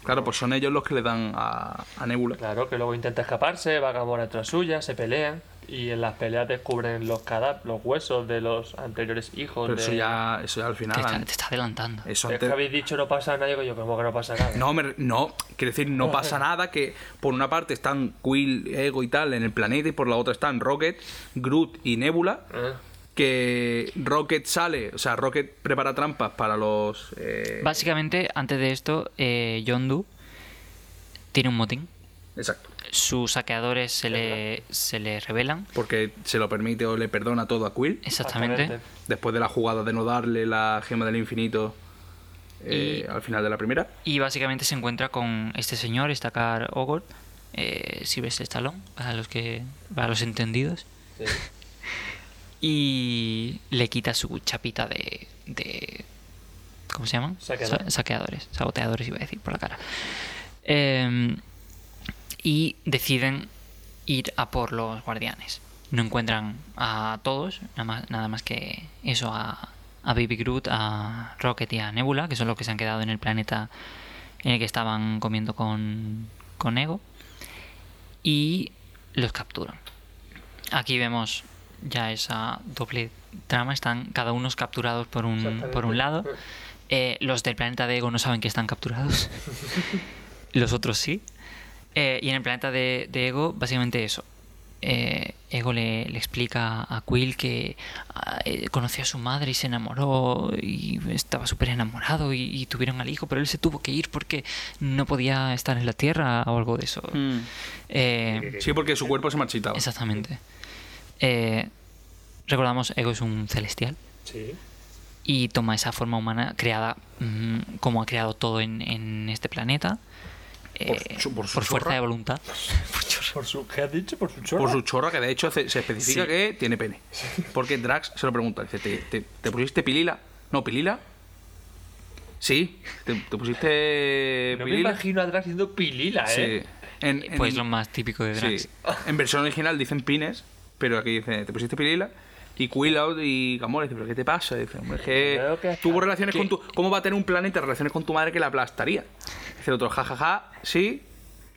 Claro, pues son ellos los que le dan a, a Nebula. Claro, que luego intenta escaparse, va a Gamora tras suya, se pelean. Y en las peleas descubren los los huesos de los anteriores hijos Pero de... eso ya, eso ya al Te final. está, te está adelantando. Eso Es que habéis dicho no pasa nada, digo yo, como que no pasa nada. No, me- no, quiero decir, no pasa nada que por una parte están Quill, Ego y tal en el planeta y por la otra están Rocket, Groot y Nebula. Eh, Que Rocket sale, o sea, Rocket prepara trampas para los. eh, Básicamente, antes de esto, eh, Yondu tiene un motín. Exacto. Sus saqueadores se le, se le revelan. Porque se lo permite o le perdona todo a Quill. Exactamente. Después de la jugada de no darle la gema del infinito eh, al final de la primera. Y básicamente se encuentra con este señor, Stakar Ogor, eh, Sylvester Stallone, para los que para los entendidos. Sí. Y le quita su chapita de, de ¿cómo se llaman? Saqueador. Sa- saqueadores, saboteadores iba a decir por la cara. Em, y deciden ir a por los guardianes. No encuentran a todos, nada más, nada más que eso, a, a Baby Groot, a Rocket y a Nebula, que son los que se han quedado en el planeta en el que estaban comiendo con, con Ego. Y los capturan. Aquí vemos ya esa doble trama. Están cada uno capturados por un, por un lado. Eh, los del planeta de Ego no saben que están capturados. los otros sí. Eh, y en el planeta de, de Ego, básicamente eso. Eh, Ego le, le explica a Quill que ah, eh, conoció a su madre y se enamoró y estaba súper enamorado y, y tuvieron al hijo, pero él se tuvo que ir porque no podía estar en la Tierra o algo de eso. Eh, Sí, porque su cuerpo se marchitaba. Exactamente. Eh, recordamos, Ego es un celestial Sí. y toma esa forma humana creada mm, como ha creado todo en, en este planeta. Por eh, su- por su fuerza de voluntad. Por su, ¿Qué has dicho? Por su chorra. Por su chorra, que de hecho se, se especifica Sí. que tiene pene. Porque Drax se lo pregunta. Dice, ¿te, te, te pusiste pilila? No, pilila. Sí, te, te pusiste No me imagino a Drax siendo pilila, Sí. ¿eh? En, en- Pues lo más típico de Drax. sí. En versión original dicen pines, pero aquí dice, ¿te pusiste pilila? Y Quill out y Gamora dice, ¿pero qué te pasa? Dice, hombre, es que tuvo relaciones ¿Qué? con tu... ¿Cómo va a tener un planeta relaciones con tu madre que la aplastaría? Dice el otro, jajaja, sí,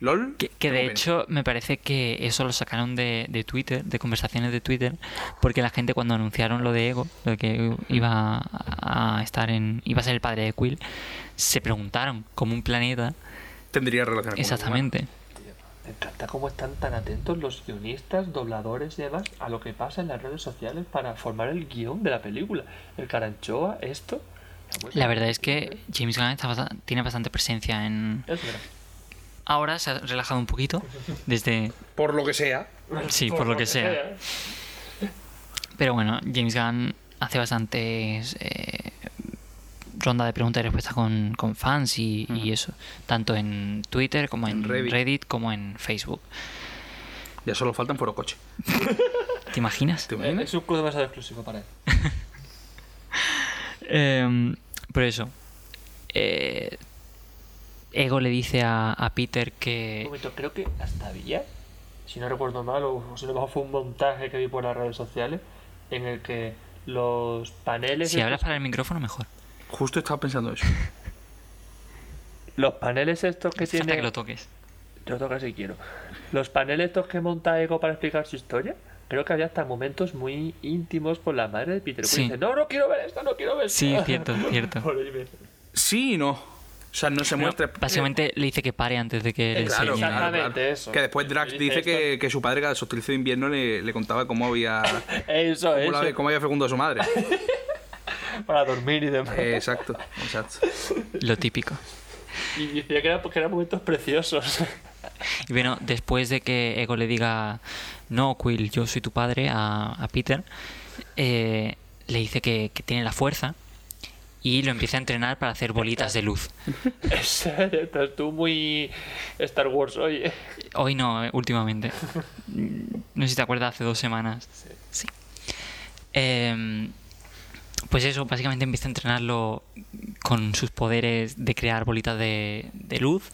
lol. Que, que de tengo pene". hecho me parece que eso lo sacaron de, de Twitter, de conversaciones de Twitter, porque la gente cuando anunciaron lo de Ego, lo de que iba a estar en, iba a ser el padre de Quill, se preguntaron cómo un planeta Tendría relaciones con exactamente. Me encanta cómo están tan atentos los guionistas, dobladores y demás a lo que pasa en las redes sociales para formar el guion de la película. El Caranchoa, esto. La verdad es que James Gunn tiene bastante presencia en... Es verdad. Ahora se ha relajado un poquito desde... Por lo que sea. Sí, por lo que sea. Pero bueno, James Gunn hace bastantes eh, ronda de preguntas y respuestas con, con fans y, y eso, tanto en Twitter como en, En Reddit. Reddit. como en Facebook. Ya solo faltan foro coche. ¿Te imaginas? ¿Te Eh, imaginas? Es un club demasiado exclusivo para él. Em, por eso, eh, Ego le dice a, a Peter Un que... momento, creo que hasta había, si no recuerdo mal, o si no mejor fue un montaje que vi por las redes sociales, en el que los paneles. Si estos- hablas para el micrófono, mejor. Justo estaba pensando eso. Los paneles estos que tiene. que lo toques. Yo toca si quiero. Los paneles estos que monta Ego para explicar su historia. Creo que había hasta momentos muy íntimos con la madre de Peter. Sí. Dice, no, no quiero ver esto, no quiero ver esto. Sí, cierto, cierto. Sí y no. O sea, no se muestra. básicamente le dice que pare antes de que le Eh, Claro, enseñe. claro, Exactamente claro. eso. Que después Drax Dice que, que su padre cada solsticio de invierno le, le contaba cómo había, Eso, cómo, eso. la- cómo había fecundado a su madre. Para dormir y demás. Eh, exacto, exacto. Lo típico. Y decía que, era, que eran momentos preciosos. Y bueno, después de que Ego le diga, no, Quill, yo soy tu padre a, a Peter, eh, le dice que, que tiene la fuerza y lo empieza a entrenar para hacer bolitas de luz. Estás tú muy Star Wars hoy. ¿eh? Hoy no, últimamente. No sé si te acuerdas, hace dos semanas. Sí. Em, pues eso, básicamente empieza a entrenarlo con sus poderes de crear bolitas de, de luz.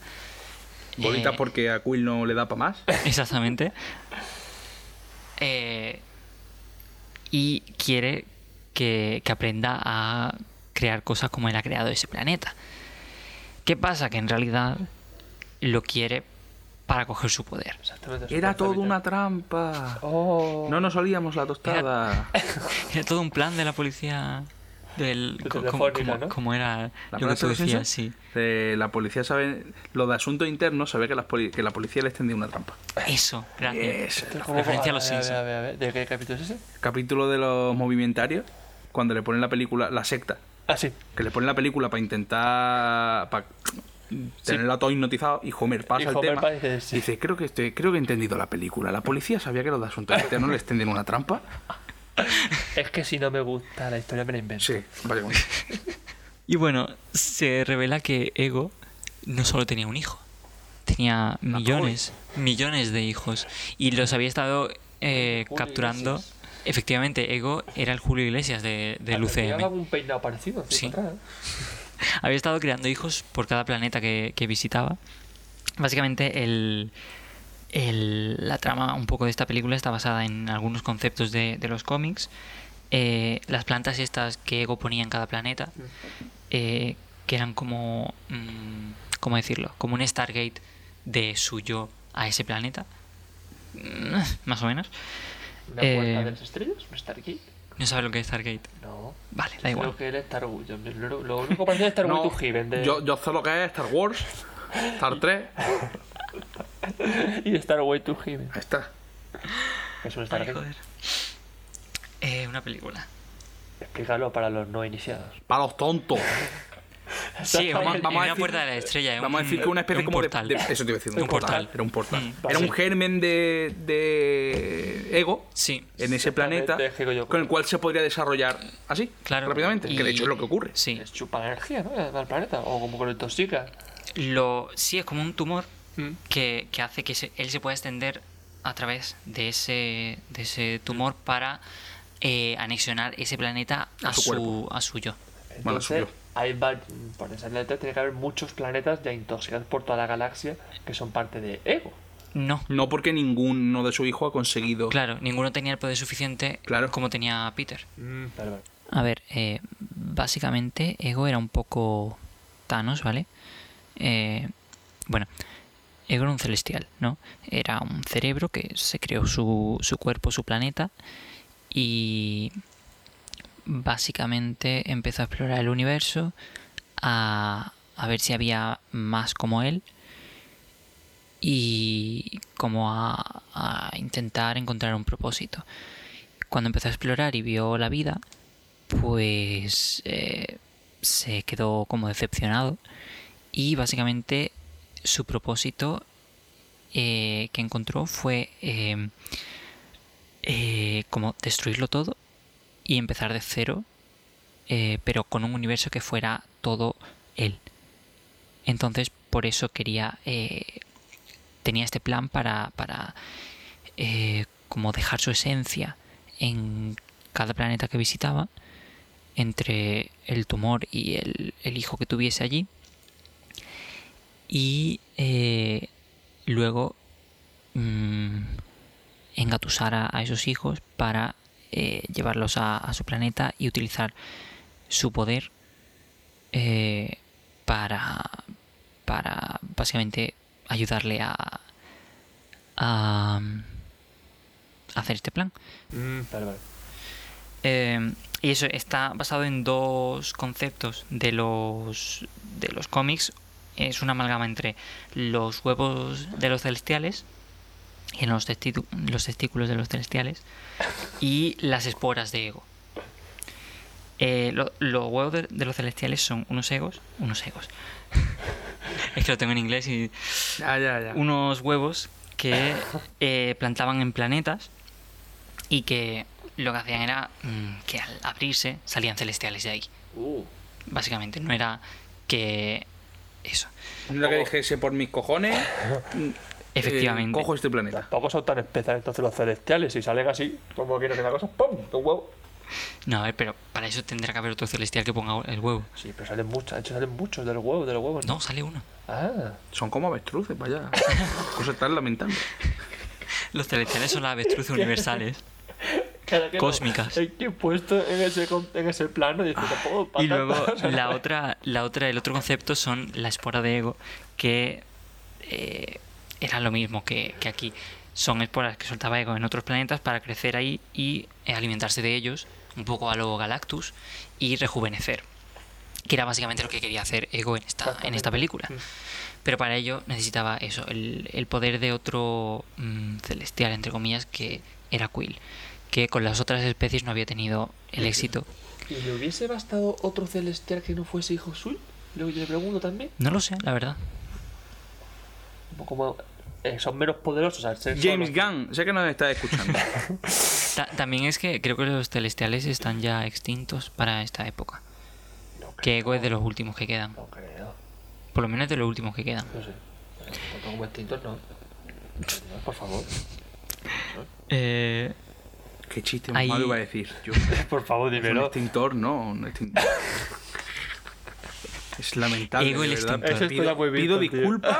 Bolitas Eh, porque a Quill no le da para más. Exactamente. Eh, y quiere que, que aprenda a crear cosas como él ha creado ese planeta. ¿Qué pasa? Que en realidad lo quiere para coger su poder. Exactamente. Era todo una trampa. Oh. No nos olíamos la tostada. Era todo un plan de la policía del De como, ¿no? como era ¿La lo que tú decías, sí. Eh, la policía sabe. Lo de asuntos internos sabe que, las poli- que la policía le extendía una trampa. Eso, gracias. Yes. ¿Cómo- Referencia a los ver, Simpsons. ver, ver, ver. ¿De qué capítulo es ese? Capítulo de los movimentarios. Cuando le ponen la película. La secta. Ah, sí. Que le ponen la película para intentar. Para tenerlo todo hipnotizado. Y Homer pasa Y el Homer tema. pasa y dice, sí. Dice: creo que, estoy, creo que he entendido la película. La policía sabía que los de asuntos internos le extendían una trampa. Es que si no me gusta la historia me la invento. Sí, básicamente. Y bueno, se revela que Ego no solo tenía un hijo, tenía millones, millones de hijos. Y los había estado eh, capturando. Iglesias. Efectivamente, Ego era el Julio Iglesias de, del UCM. algún peinado parecido. Sí. Sí. atrás, ¿eh? Había estado creando hijos por cada planeta que, que visitaba. Básicamente, el, el- la trama un poco de esta película está basada en algunos conceptos de, de los cómics. Eh, las plantas estas que Ego ponía en cada planeta, eh, que eran como, mm, ¿cómo decirlo? Como un Stargate de suyo a ese planeta. Más o menos. ¿Una Eh, puerta de las estrellas? ¿Un Stargate? No sabes lo que es Stargate. No. Vale, da igual. que el Star Wars. Lo, lo único parecido es Star Wars No, to Heaven. De... yo, yo sé lo que es Star Wars, Star 3. Y Star Wars to Heaven. Ahí está. Es un Ay, Stargate. joder. Eh, una película. Explícalo para los no iniciados. Para los tontos. Sí, Vamos- vamos a una decir- puerta de la estrella. Vamos a decir que una especie un como portal. de- Eso te iba a decir, un, Un portal. portal. Era un portal. Mm, Era un germen de, de ego Sí, en ese planeta con el cual se podría desarrollar así, claro. rápidamente. Que de hecho es lo que ocurre. Sí. Es chupa energía, ¿no? Al planeta. O como que lo intoxica. Lo, sí, es como un tumor Mm. que, que hace que se- él se pueda extender a través de ese, de ese tumor para eh, anexionar ese planeta a, A su su, a suyo. Bueno, Entonces, suyo. Hay por esa planeta tiene que haber muchos planetas ya intoxicados por toda la galaxia que son parte de Ego. No, No porque ninguno de su hijo ha conseguido. claro, ninguno tenía el poder suficiente Claro. como tenía Peter. Mm, vale, vale. A ver, eh, básicamente Ego era un poco Thanos, ¿vale? Eh, bueno, Ego era un celestial, ¿no? Era un cerebro que se creó su, su cuerpo, su planeta y básicamente empezó a explorar el universo, a, a ver si había más como él y como a, a intentar encontrar un propósito. Cuando empezó a explorar y vio la vida, pues eh, se quedó como decepcionado y básicamente su propósito eh, que encontró fue eh, como destruirlo todo y empezar de cero, eh, pero con un universo que fuera todo él. Entonces por eso quería, eh, tenía este plan para, para eh, como dejar su esencia en cada planeta que visitaba entre el tumor y el, el hijo que tuviese allí y luego mm, engatusar a esos hijos para eh, llevarlos a, a su planeta y utilizar su poder eh, para, para básicamente ayudarle a, a, a hacer este plan. Mm, vale, vale. Eh, y eso está basado en dos conceptos de los de los cómics. Es una amalgama entre los huevos de los celestiales, y los, los testículos de los celestiales, y las esporas de ego. Eh, lo- los huevos de, de los celestiales son unos egos, unos egos. es que lo tengo en inglés y Ya, ya, ya. unos huevos que eh, plantaban en planetas y que lo que hacían era mm, que al abrirse salían celestiales de ahí. Uh, Básicamente, no era que eso. Lo que dijese por mis cojones. Efectivamente. eh, cojo este planeta. tampoco son tan especiales entonces los celestiales. Si salen así, como quieren que la cosa, ¡pum! Un huevo. No, a ver, pero para eso tendrá que haber otro celestial que ponga el huevo. Sí, pero salen muchos, de hecho salen muchos de los huevos, de los huevos. No, sale uno. Ah, Son como avestruces, vaya. Cosas tan lamentando. Los celestiales son las avestruces universales. No. Cósmicas. Es que puesto en ese, en ese plano, Y patata, luego o sea, la otra, la otra, el otro concepto son la espora de ego, que eh, era lo mismo que, que aquí. Son esporas que soltaba ego en otros planetas para crecer ahí y eh, alimentarse de ellos, un poco a lo Galactus, y rejuvenecer. Que era básicamente lo que quería hacer Ego en esta, en esta película. Pero para ello necesitaba eso, el, el poder de otro mm, celestial, entre comillas, que era Quill. Que con las otras especies no había tenido el éxito. ¿Y le hubiese bastado otro celestial que no fuese hijo suyo? Luego yo le pregunto también. No lo sé, la verdad. Como eh, son menos poderosos al ser James. Gunn, sé que nos está escuchando. Ta- también es que creo que los celestiales están ya extintos para esta época. No Que Ego es de los últimos que quedan. No creo. Por lo menos de los últimos que quedan. No sé. No como extintos, no. No, Por favor. Eh, Qué chiste más Ahí- malo iba a decir. Yo, Por favor, un dímelo. extintor, no, un extintor. Es lamentable. Ego el verdad. extintor. Eso Pido, está muy bien, pido tío. disculpas.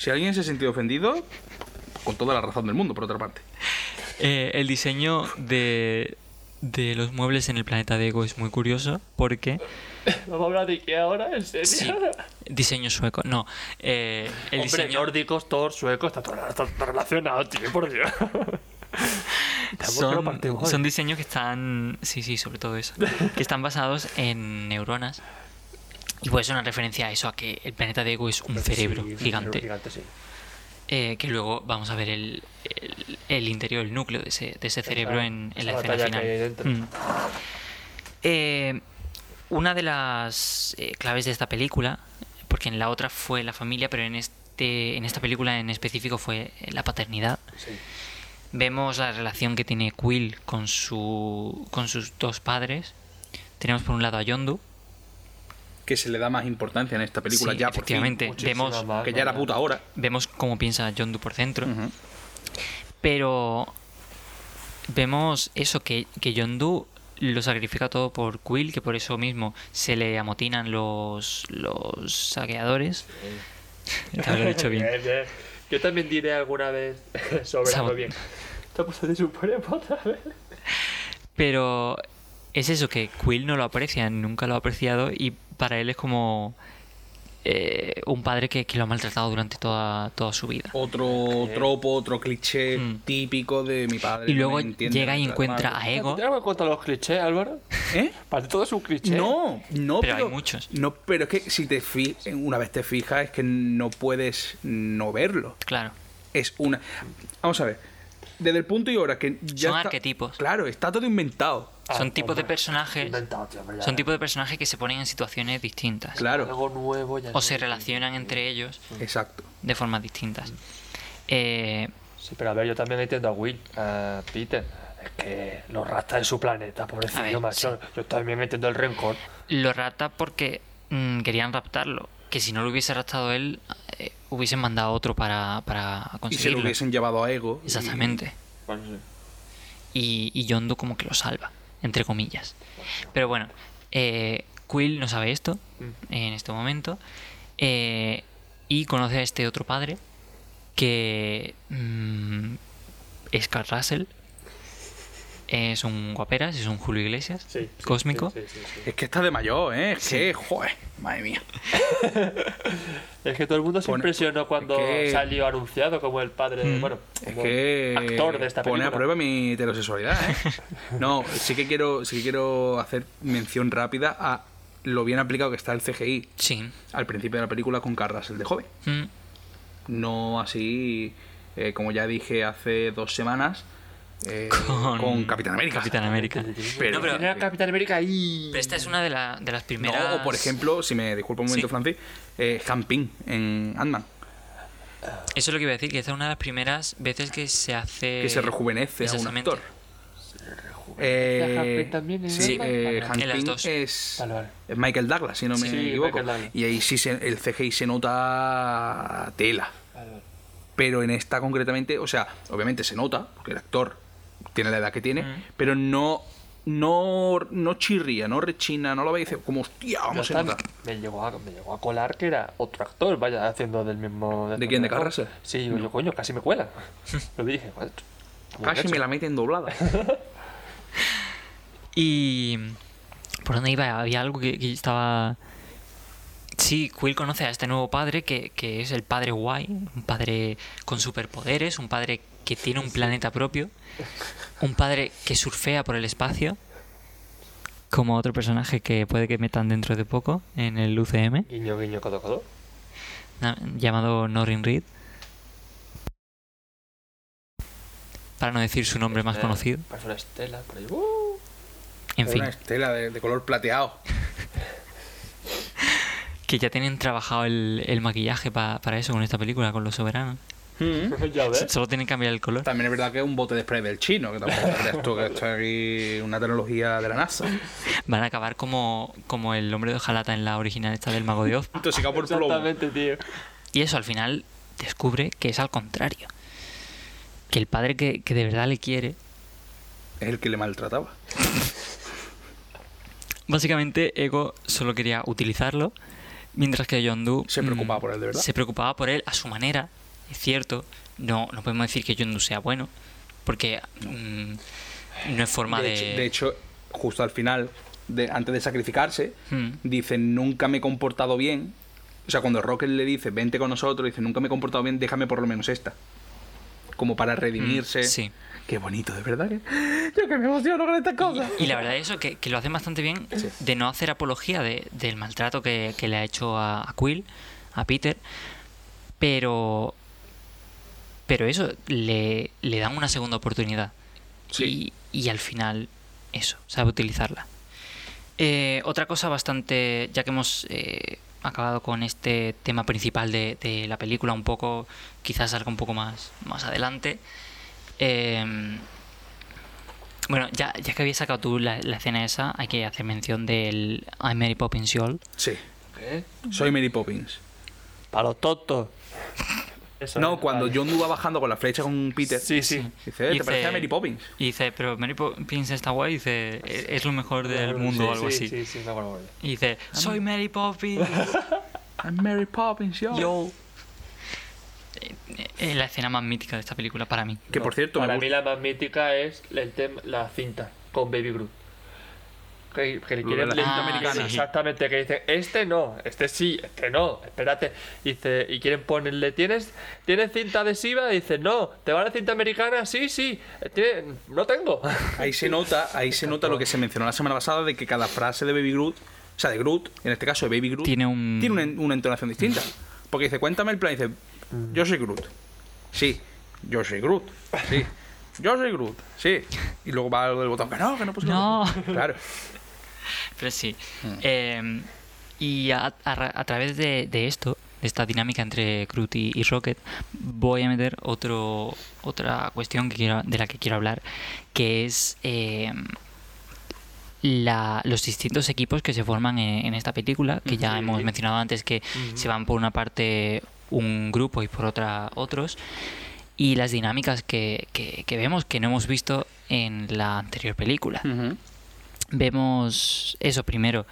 Si alguien se ha sentido ofendido, con toda la razón del mundo, por otra parte. eh, el diseño de, de los muebles en el planeta de Ego es muy curioso porque... ¿Vamos a hablar de Ikea ahora? ¿En serio? Sí, diseño sueco. No, eh, el Hombre, diseño... nórdicos, todos suecos, está todo, está todo relacionado, tío, por Dios. Son, partimos son diseños que están, sí, sí, sobre todo eso, que están basados en neuronas. Y pues es una referencia a eso, a que el planeta de Ego es un cerebro Sí, un gigante. cerebro gigante, sí. eh, que luego vamos a ver el, el, el interior, el núcleo de ese, de ese cerebro en, en la escena final. que hay dentro. Mm. Eh, una de las eh, claves de esta película, porque en la otra fue la familia, pero en este en esta película en específico fue la paternidad. Sí. Vemos la relación que tiene Quill con su con sus dos padres. Tenemos por un lado a Yondu, Que se le da más importancia en esta película Sí, ya, por fin. efectivamente. Vemos más, Que ya era puta hora. vemos cómo piensa Yondu por dentro. Pero vemos eso, que, que Yondu lo sacrifica todo por Quill, que por eso mismo se le amotinan los, los saqueadores. Te lo he dicho bien. bien. Yo también diré alguna vez sobre Sabo- algo bien. Te otra vez. Pero es eso, que Quill no lo aprecia, nunca lo ha apreciado y para él es como eh, un padre que, que lo ha maltratado durante toda, toda su vida. Otro tropo, otro cliché Mm. típico de mi padre. Y luego llega y encuentra a Ego, ¿Tienes algo en contra de los clichés, Álvaro? ¿Eh? Para ti todo es un cliché. No, no, Pero pero, hay muchos. No, pero es que si te fi- una vez te fijas es que no puedes no verlo. claro. Es una. Vamos a ver. Desde el punto y hora que ya Son está- arquetipos. Claro, está todo inventado. Ah, son tipos de personajes. inventado, tío. Son tipos de personajes que se ponen en situaciones distintas. Claro, Algo nuevo ya. O se relacionan entre ellos exacto. de formas distintas. Eh, Sí, pero a ver, yo también entiendo a Will, a Peter. Es que los rata de su planeta, A ver, pobrecillo, macho. Yo también entiendo el rencor. lo rapta porque mm, querían raptarlo. Que si no lo hubiese raptado él, eh, hubiesen mandado otro para, para Y se lo conseguirlo. hubiesen llevado a Ego. Exactamente. Y, y Yondu como que lo salva, entre comillas. Pero bueno, eh, Quill no sabe esto en este momento. eh, y conoce a este otro padre que mm, es Carl Russell. Es un guaperas, es un Julio Iglesias Sí, sí, cósmico. sí, sí, sí, sí. Es que está de mayor, ¿eh? Es que, joder, madre mía. Es que todo el mundo se Pone- impresionó cuando es que- salió anunciado como el padre, Mm. bueno, Es como que actor de esta pone película. a prueba mi heterosexualidad, ¿eh? No, sí que quiero, sí que quiero hacer mención rápida a lo bien aplicado que está el CGI Sí. al principio de la película con Carras, el de joven. Mm. No así, eh, como ya dije hace dos semanas, eh, con, Capitán América. Capitán América. Pero- No, pero- Capitán América ahí. Pero esta es una de, la- de las primeras. No, o por ejemplo, si me disculpa un momento, Sí. Francis, eh, Han Ping en Ant-Man, Eso es lo que iba a decir, que esta es una de las primeras veces que se hace. que se rejuvenece a un actor. ¿Han Eh, Ping también sí, eh, las Ping dos. es, Vale, vale. es Michael Douglas, si no me Sí, equivoco. Y ahí sí se- el CGI se nota tela. Vale. Pero en esta concretamente, o sea, obviamente se nota, porque el actor tiene la edad que tiene, Mm. pero no, no, no chirría, no rechina, no lo veis como, hostia, Yo vamos a me, llegó a, me llegó a colar que era otro actor, vaya, haciendo del mismo... ¿De quién, de Carrasel? Sí, digo yo, coño, casi me cuela. Lo dije, Casi me la meten doblada. Y. ¿Por dónde iba? Había algo que, que estaba. Sí, Quill conoce a este nuevo padre que, que es el padre guay, un padre con superpoderes, un padre que tiene un planeta propio, un padre que surfea por el espacio, como otro personaje que puede que metan dentro de poco en el UCM, Guiño, guiño, codo, codo. llamado Norrin Reed. Para no decir su nombre más conocido. Parece una estela, por ahí. ¡uh! En fin. Una estela de, de color plateado. Que ya tienen trabajado el, el maquillaje pa- para eso con esta película, con los soberanos. ya ves. Solo tienen que cambiar el color. También es verdad que es un bote de spray del chino, que tampoco creas tú que esto es aquí una tecnología de la NASA. Van a acabar como, como el hombre de hojalata en la original esta del Mago de Oz. Intoxicado por plomo. Exactamente, tío. Y eso al final descubre que es al contrario. Que el padre que, que de verdad le quiere, Es el que le maltrataba. básicamente Ego solo quería utilizarlo, mientras que Yondu Se preocupaba por él, de verdad. Se preocupaba por él a su manera, es cierto. No, no podemos decir que Yondu sea bueno, porque mm, no es forma de, de... hecho, de hecho, justo al final, de, antes de sacrificarse, Mm. dice, nunca me he comportado bien. O sea, cuando Rocket le dice, vente con nosotros, dice, nunca me he comportado bien, déjame por lo menos esta. Como para redimirse. Mm, sí. Qué bonito, de verdad que... Yo que me emociono con estas cosas. Y la verdad es eso, que, que lo hacen bastante bien de no hacer apología de- del maltrato que, que le ha hecho a, a Quill, a Peter, pero pero eso, le, le dan una segunda oportunidad. Sí. Y, y al final, eso, sabe utilizarla. Eh, otra cosa bastante, ya que hemos eh, acabado con este tema principal de, de la película, un poco, quizás salga un poco más, más adelante. eh, bueno, ya, ya que habías sacado tú la, la escena esa, hay que hacer mención del I'm Mary Poppins Yol. Sí. ¿Qué? Soy Mary Poppins. Para los tontos. Eso No, es, cuando vale. John va bajando con la flecha con Peter, Sí, sí. dice, eh, Dice- te parece a Mary Poppins. Y dice, pero Mary Poppins está guay, dice, "E- es lo mejor del Sí, mundo o algo sí, así. Sí, sí, me acuerdo muy bien. Y dice, soy Mary Poppins. I'm Mary Poppins, yo. Yo. Eh, eh, la escena más mítica de esta película para mí. Que por cierto, me Para gusta- mí la más mítica es el tema, la cinta con Baby Groot. Que, que le Lo quieren la le- americana. Exactamente, que dicen, este no, este sí, este no, espérate. Dice, y quieren ponerle, ¿tienes, ¿tienes cinta adhesiva? Dice, no, ¿te vale cinta americana? Sí, sí, "Tiene- no tengo. Ahí se nota, ahí se nota lo que se mencionó la semana pasada de que cada frase de Baby Groot, o sea, de Groot, en este caso de Baby Groot, Tiene un- tiene una, una entonación distinta. Porque dice, cuéntame el plan, y dice, yo soy Groot. Sí, yo soy Groot. Sí, yo soy Groot. Sí. Y luego va algo del botón, que no, que no puse No. Claro. Pero sí. Eh, y a, a ra- a través de, de esto, de esta dinámica entre Groot y, y Rocket, voy a meter otro, otra cuestión que quiero, de la que quiero hablar, que es eh, la- los distintos equipos que se forman en, en esta película, que ya hemos mencionado antes que se van por una parte un grupo y por otra otros, y las dinámicas que, que- que vemos que no hemos visto en la anterior película. Vemos eso primero,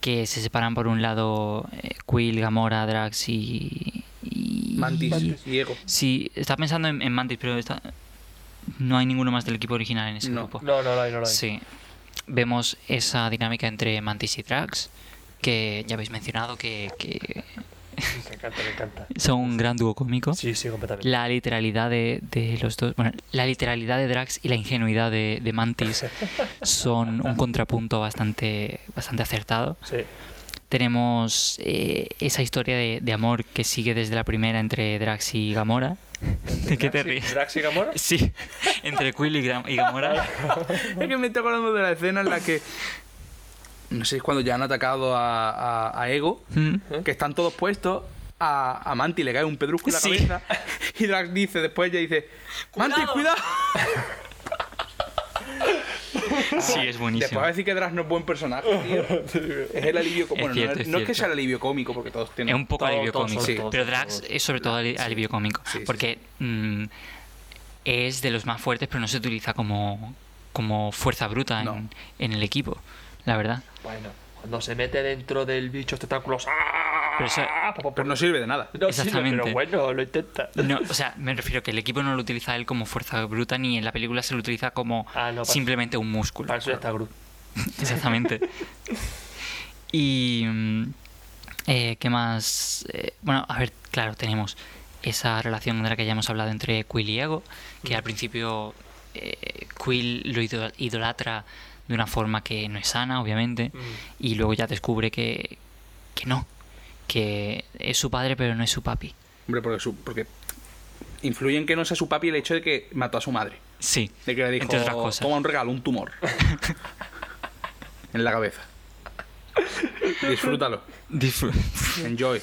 que se separan por un lado eh, Quill, Gamora, Drax y... y- Mantis, Diego. Sí, estaba pensando en, en Mantis, pero está... no hay ninguno más del equipo original en ese No. grupo. No, no lo hay, no lo hay. Sí. Vemos esa dinámica entre Mantis y Drax, que ya habéis mencionado que, que Me encanta, me encanta. son un gran dúo cómico. Sí, sí, completamente. La literalidad de, de los dos, bueno, la literalidad de Drax y la ingenuidad de, de Mantis son un contrapunto bastante, bastante acertado. Sí. Tenemos eh, esa historia de, de amor que sigue desde la primera entre Drax y Gamora. ¿De qué te ríes? ¿Drax y Gamora? Sí, entre Quill y Gamora. Es que me estoy acordando de la escena en la que. No sé si es cuando ya han atacado a, a- a Ego. Mm. Que están todos puestos. A, a Manti le cae un pedrusco en la Sí. cabeza. Y Drax dice, después ella dice: Manti, cuidado. Sí, es Después buenísimo. va a decir que Drax no es buen personaje, tío. Es el alivio cómico. Bueno, cierto, no, es no es que sea el alivio cómico, porque todos tienen. Es un poco Todo- alivio todo cómico. Sí. todo, Pero Drax es sobre todo ali- alivio cómico. Sí, sí, porque mm, es de los más fuertes, pero no se utiliza como, como fuerza bruta en el equipo, la verdad. Bueno, cuando se mete dentro del bicho este tentáculos. ¡ah! Pero eso- Pero no sirve de nada. No sirve, Exactamente. pero bueno, lo intenta. No, o sea, me refiero que el equipo no lo utiliza él como fuerza bruta, ni en la película se lo utiliza como Ah, no, para- simplemente un músculo. Para eso ya está Groot. Exactamente. y. mm, eh, ¿Qué más? Eh, bueno, a ver, claro, tenemos esa relación de la que ya hemos hablado entre Quill y Ego, que al principio eh, Quill lo ido- idolatra de una forma que no es sana, obviamente, Mm. y luego ya descubre que, que no, que es su padre pero no es su papi. Hombre, porque, su- porque influye en que no sea su papi el hecho de que mató a su madre. Sí, De que le dijo, entre otras cosas. toma un regalo, un tumor. en la cabeza. Disfrútalo. Disfr- Enjoy.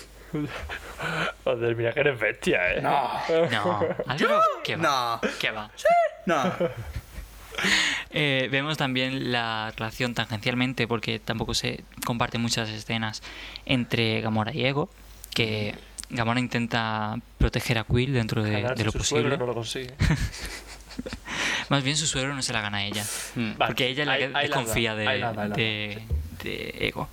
Joder, mira que eres bestia, eh. No. No, Álvaro, ¿qué va? No. ¿Qué va? No. Eh, vemos también la relación tangencialmente, porque tampoco se comparten muchas escenas entre Gamora y Ego, que Gamora intenta proteger a Quill dentro de, de lo su posible. suegro no lo consigue. Más bien su suegro no se la gana a ella, Mm. Vale, porque ella es la que desconfía de, la la de- de Ego.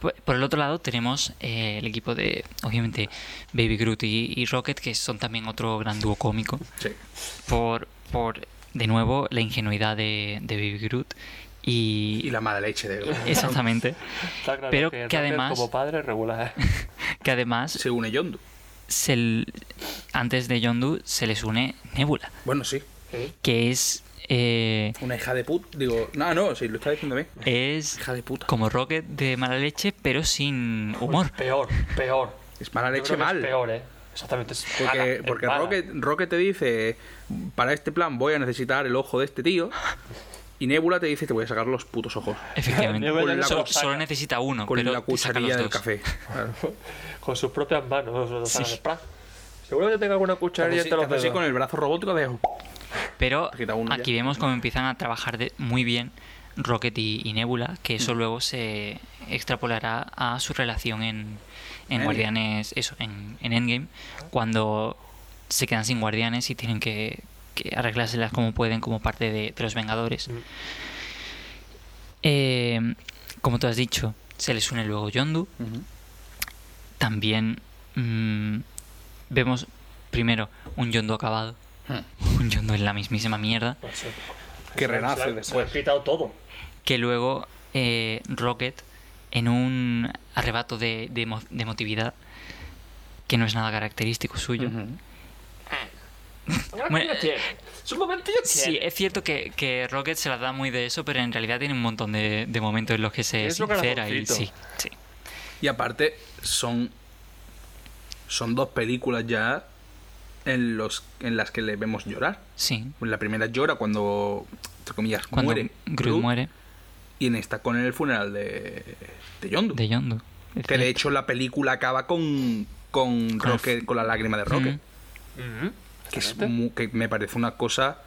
Por por el otro lado tenemos eh, el equipo de, obviamente, Baby Groot y, y Rocket, que son también otro gran dúo cómico. Sí. por, por de nuevo, la ingenuidad de, de Baby Groot y, Y la mala leche de exactamente, Está claro Pero que, además- Como padre regular. que además Se une Yondu. se antes de Yondu se les une Nebula, Bueno, sí. que es eh, Una hija de puta. Digo, no, no, sí, lo está diciendo bien. es Hija de puta. como Rocket de mala leche, pero sin humor. Peor, peor. Es mala leche mal. Es peor, eh. Exactamente. Porque, porque. Rocket, Rocket te dice, para este plan voy a necesitar el ojo de este tío. Y Nebula te dice, te voy a sacar los putos ojos. Efectivamente, solo, necesita uno, Con pero la cucharilla del café. Claro. Con sus propias manos. o sea, Sí. tenga alguna cucharilla entre los así dedos. con el brazo robótico de... Pero aquí ya. vemos cómo empiezan a trabajar de- muy bien Rocket y, y Nebula, que Mm. eso luego se extrapolará a su relación en, en Endgame. Guardianes, eso, en, en Endgame, cuando se quedan sin guardianes y tienen que, que arreglárselas como pueden como parte de, de los Vengadores. Mm. Eh, como tú has dicho, se les une luego Yondu. También mm, vemos primero un Yondu acabado, Hmm. un Yondu en la mismísima mierda. Sé. Que renace le- Se después. ha quitado todo. que luego eh, Rocket, en un arrebato de, de, emo- de emotividad, que no es nada característico suyo. Bueno, ¿Qué tiene? Su momentillo sí, es cierto que, que Rocket se la da muy de eso, pero en realidad tiene un montón de, de momentos en los que se sincera y sí, sí. Y aparte, son. Son dos películas ya en, los, en las que le vemos llorar. Sí, La primera llora cuando, entre comillas, cuando muere. Groot Groot, muere Y en esta con el funeral de, de Yondu. de Yondu. es que de hecho la película acaba con, con, Con el Rocket, con la lágrima de Rocket. Ujú. Que, es que me parece una cosa,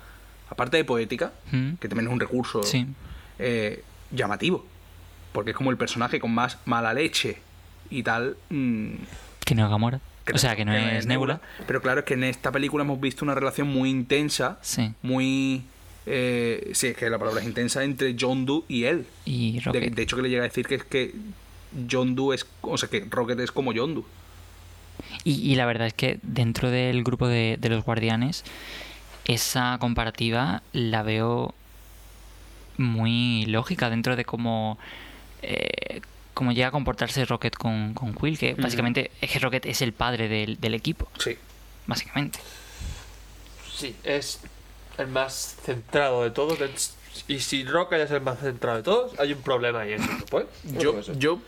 aparte de poética, Mm, que también es un recurso Sí, eh, llamativo. Porque es como el personaje con más mala leche y tal. mm, que no es Gamora. que o sea, que no, es Nebula. Pero claro, es que en esta película hemos visto una relación muy intensa, Sí, muy... Eh, sí, es que la palabra es intensa entre John Doe y él. y De, Rocket. de hecho, que le llega a decir que es que John Doe es... O sea, que Rocket es como John Doe. Y, y la verdad es que dentro del grupo de, de los guardianes, esa comparativa la veo muy lógica dentro de cómo, eh, cómo llega a comportarse Rocket con, con Quill, que básicamente es que Rocket es el padre del, del equipo, Sí. básicamente. Sí, es el más centrado de todos. es- Y si Rocket es el más centrado de todos, hay un problema ahí en ¿eh? Yo, yo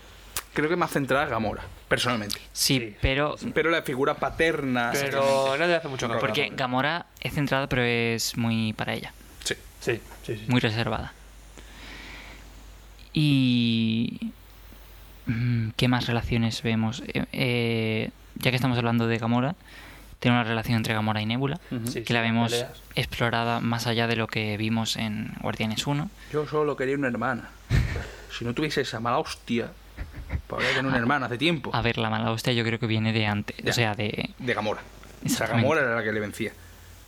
creo que más centrada Gamora, personalmente. Sí, Sí. pero Pero la figura paterna. Pero hace mucho caso. porque Gamora es centrada, pero es muy para ella, Sí. Sí, sí, sí. muy reservada. Y mm, ¿qué más relaciones vemos? Eh, eh, ya que estamos hablando de Gamora, tiene una relación entre Gamora y Nebula, Sí, que la sí, vemos peleas. explorada más allá de lo que vimos en Guardianes 1. Yo solo quería una hermana. Si no tuviese esa mala hostia, podría tener una hermana hace tiempo. A ver, la mala hostia yo creo que viene de antes, Ya. o sea, de... De Gamora. O sea. Gamora era la que le vencía.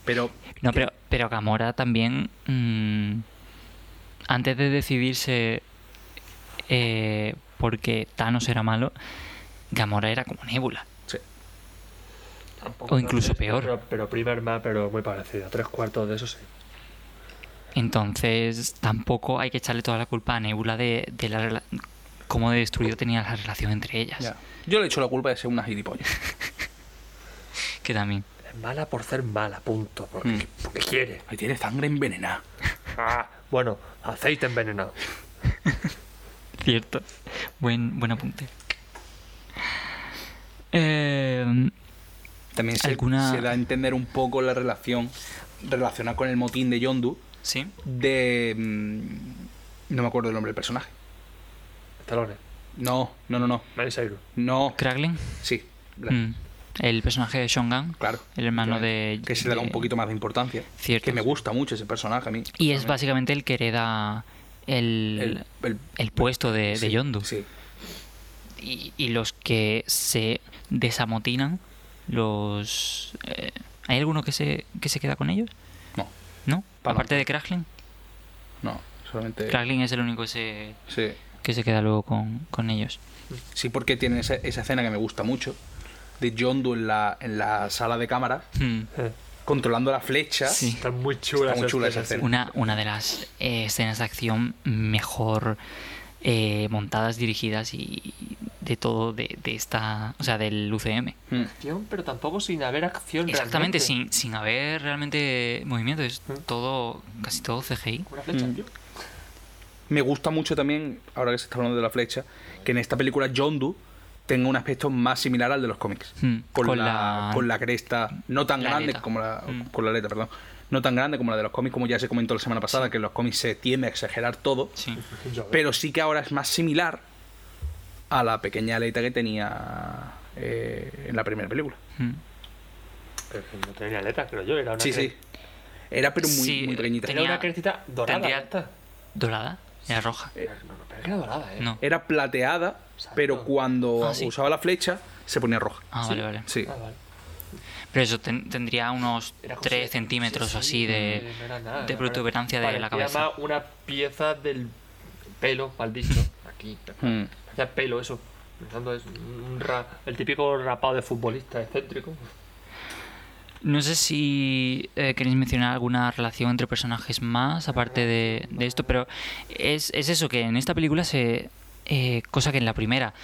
Pero No, pero, pero Gamora también, mm, antes de decidirse eh, porque Thanos era malo, Gamora era como Nebula. Tampoco o incluso peor. Pero, pero primer más, pero muy parecido. Tres cuartos de eso sí. Entonces tampoco hay que echarle toda la culpa a Nebula de, de la cómo de destruido tenía la relación entre ellas. Ya. Yo le echo la culpa de ser una gilipollas. Que también. Es mala por ser mala, punto. Porque, Mm. porque quiere. Ahí tiene sangre envenenada. Ah, bueno, aceite envenenado. Cierto. Buen, buen apunte. Eh, También se, ¿Alguna- se da a entender un poco la relación relacionada con el motín de Yondu sí. de... mm, No me acuerdo el nombre del personaje. Talones. No, no, no, no. Cyrus. No. Kraglin. Sí. Mm. El personaje de Shongan. Claro. El hermano de. Que se le da un poquito más de importancia. Cierto. Que me gusta mucho ese personaje a mí. Y es básicamente el que hereda el, El, el, el- puesto de, de Yondu. Sí. Y, y los que se desamotinan, los. eh, ¿Hay alguno que se, que se queda con ellos? No, ¿No? Pa' Aparte no. de Kraglin. no. Solamente... Kraglin es el único que se, Sí. que se queda luego con, con ellos. Sí, porque tienen esa, esa escena que me gusta mucho. De Yondu en la, en la sala de cámaras. Hmm. Eh, Controlando la flecha. Sí. Está muy chula, Está muy chula esa escena. Una, una de las eh, escenas de acción mejor eh, montadas, dirigidas y de todo de, de esta. O sea, del UCM. Mm. Acción, pero tampoco sin haber acción. Exactamente, realmente. sin, sin haber realmente movimiento. Es Mm. todo, casi todo CGI. Una flecha, Mm. tío. Me gusta mucho también, ahora que se está hablando de la flecha, que en esta película Yondu tenga un aspecto más similar al de los cómics. Mm, Con, con la, la- con la cresta, no tan la grande aleta. como la. Mm. Con la aleta, perdón. No tan grande como la de los cómics, como ya se comentó la semana pasada, que en los cómics se tiende a exagerar todo. Sí. Pero sí que ahora es más similar a la pequeña aleta que tenía eh, en la primera película. Mm. pero no tenía aletas, creo yo. Era una Sí, cre- sí. Era pero muy, Sí, muy pequeñita. Era tenía- una crecita dorada. tendría-. ¿Dorada? Era roja. Era- no, no, pero era dorada, ¿eh? No. Era plateada, Exacto. pero cuando Ah, sí. usaba la flecha se ponía roja. Ah, Sí. vale, vale. Sí. Ah, vale. Pero eso ten- tendría unos Era como 3 si- centímetros sí, así de, no era nada, de era- protuberancia de la cabeza. una pieza del pelo mal visto. Aquí. Mm. Parecía pelo, eso. Pensando es un ra- el típico rapado de futbolista excéntrico. No sé si eh, queréis mencionar alguna relación entre personajes más, aparte de, de esto, pero es, es eso, que en esta película se... eh, cosa que en la primera,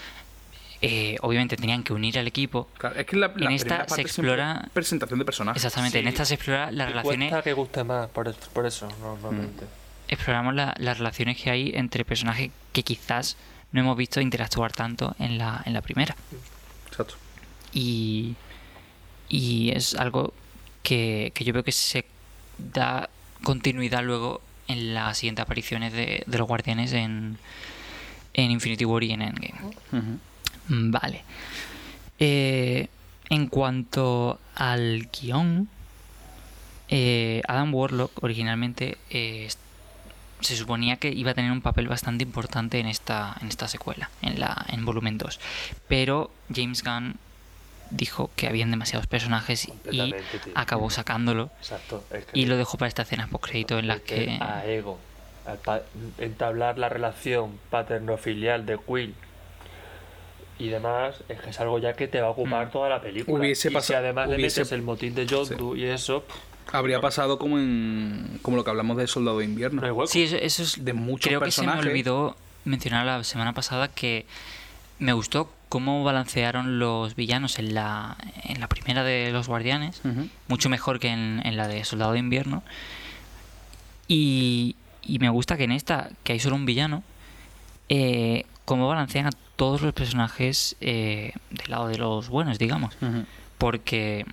eh, obviamente tenían que unir al equipo. Claro, es que la, la En esta primera se explora- es presentación de personajes. Exactamente, en esta se explora las relaciones... cuesta que guste más, por, es- por eso, normalmente. Exploramos la- las relaciones que hay entre personajes que quizás no hemos visto interactuar tanto en la, en la primera. Exacto. y, y es algo que, que yo veo que se da continuidad luego en las siguientes apariciones de, de los guardianes en, en Infinity War y en Endgame. Mm, Vale. Eh, en cuanto al guion, eh, Adam Warlock originalmente eh, se suponía que iba a tener un papel bastante importante en esta, en esta secuela, en, la, en volumen 2. Pero James Gunn dijo que habían demasiados personajes y acabó sacándolo Exacto. es que y lo dejó para esta escena post crédito en meter que A Ego. entablar la relación paterno-filial de Quill y demás, es que es algo ya que te va a ocupar Mm. toda la película. Hubiese y si además le hubiese- metes el motín de Yondu y eso, pff, Habría pasado como en como lo que hablamos de Soldado de Invierno. No hay hueco. Sí, eso, eso es. De muchos creo que se me olvidó mencionar la semana pasada que me gustó cómo balancearon los villanos en la, en la primera de los Guardianes, mucho mejor que en, en la de Soldado de Invierno. Y, y me gusta que en esta, que hay solo un villano, eh, cómo balancean a todos los personajes eh, del lado de los buenos, digamos. Porque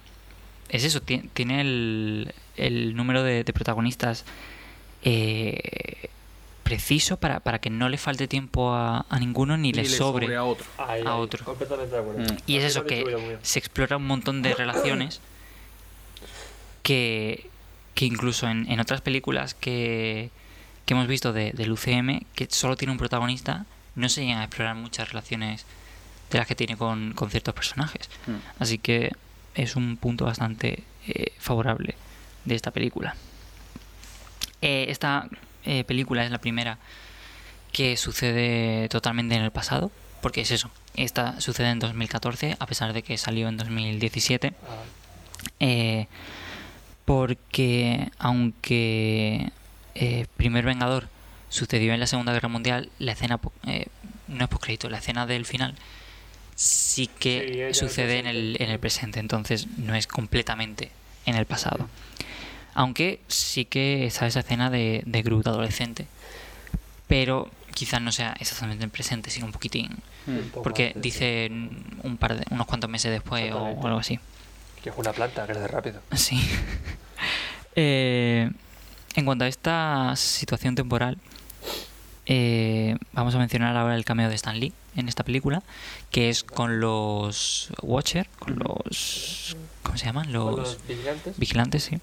es eso, ti- tiene el, el número de, de protagonistas eh, preciso para, para que no le falte tiempo a, a ninguno ni, le, sobre. a otro. Ahí, a ahí, otro. Completamente de acuerdo. Mm. Y es eso que se explora un montón de relaciones que, que incluso en, en otras películas que, que hemos visto de, del UCM, que solo tiene un protagonista, no se llegan a explorar muchas relaciones de las que tiene con, con ciertos personajes. Mm. Así que es un punto bastante eh, favorable de esta película. Eh, esta eh, película es la primera que sucede totalmente en el pasado, porque es eso. Esta sucede en 2014, a pesar de que salió en 2017. Ah, porque aunque Primer Vengador sucedió en la Segunda Guerra Mundial, la escena eh, no es postcrédito, la escena del final sí que sucede en el, presente. en el presente, entonces no es completamente en el pasado. Aunque sí que está esa escena de, de Groot adolescente, pero quizás no sea exactamente en el presente, sino un poquitín. un poco Porque antes, dice un par de, unos cuantos meses después o, algo así. sí. Que es una planta, crece rápido. Sí. Eh, en cuanto a esta situación temporal, eh, vamos a mencionar ahora el cameo de Stan Lee en esta película, que es con los Watcher, con los... ¿Cómo se llaman? Los los vigilantes. vigilantes, sí.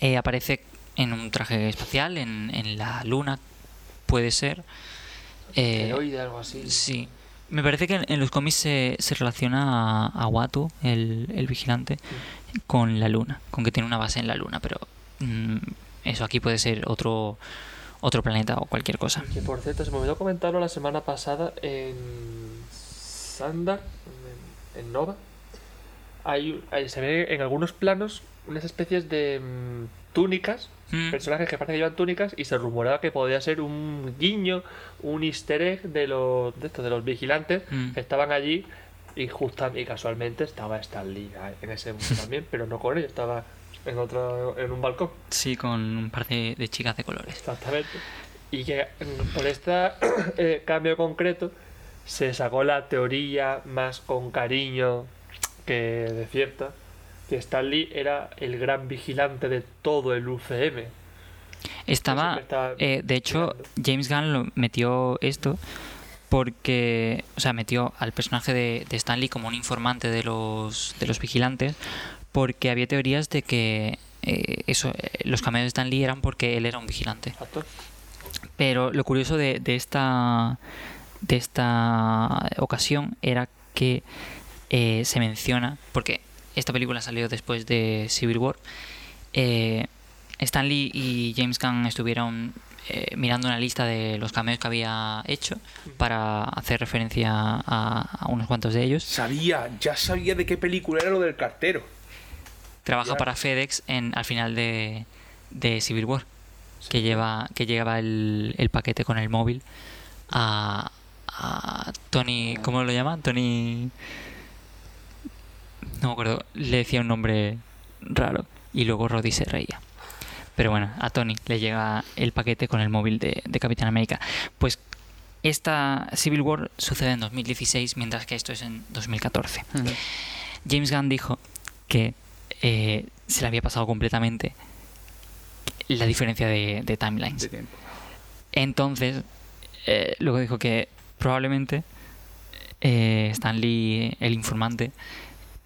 Eh, aparece en un traje espacial, en, en la luna, puede ser. Eh, Asteroide, algo así. Sí. Me parece que en, en los cómics se, se relaciona a, a Watu, el, el vigilante, con la luna, con que tiene una base en la luna, pero mm, eso aquí puede ser otro otro planeta o cualquier cosa. Que por cierto, se me olvidó comentarlo la semana pasada en Sandar, en, en Nova. Hay, hay- se ve en algunos planos unas especies de mm, túnicas, Mm, personajes que parece que llevan túnicas, y se rumoraba que podía ser un guiño, un easter egg de los, de estos, de los vigilantes Mm. que estaban allí. Y justa y casualmente estaba Stan Lee ahí en ese mundo también, pero no con ellos, estaba en otro, en un balcón. Sí, con un par de, de chicas de colores. Exactamente. Y que mm, por este eh, cambio concreto se sacó la teoría más con cariño que de cierta, que Stan Lee era el gran vigilante de todo el UCM. Estaba, eh, de hecho. James Gunn lo metió esto porque, o sea, metió al personaje de, de Stanley como un informante de los, de los vigilantes porque había teorías de que eh, eso, eh, los cameos de Stan Lee eran porque él era un vigilante. Pero lo curioso de, de esta de esta ocasión era que eh, se menciona, porque esta película salió después de Civil War, eh, Stan Lee y James Gunn estuvieron eh, mirando una lista de los cameos que había hecho para hacer referencia a, a unos cuantos de ellos. Sabía, ya sabía de qué película era lo del cartero. Trabaja para FedEx en, al final de, de Civil War, que lleva que llevaba el, el paquete con el móvil a, a Tony, ¿cómo lo llaman? Tony... No me acuerdo, le decía un nombre raro y luego Roddy se reía. Pero bueno, a Tony le llega el paquete con el móvil de, de Capitán América. Pues esta Civil War sucede en 2016, mientras que esto es en 2014. James Gunn dijo que eh, se le había pasado completamente la diferencia de, de timelines. De. Entonces, eh, luego dijo que probablemente eh, Stan Lee, el informante,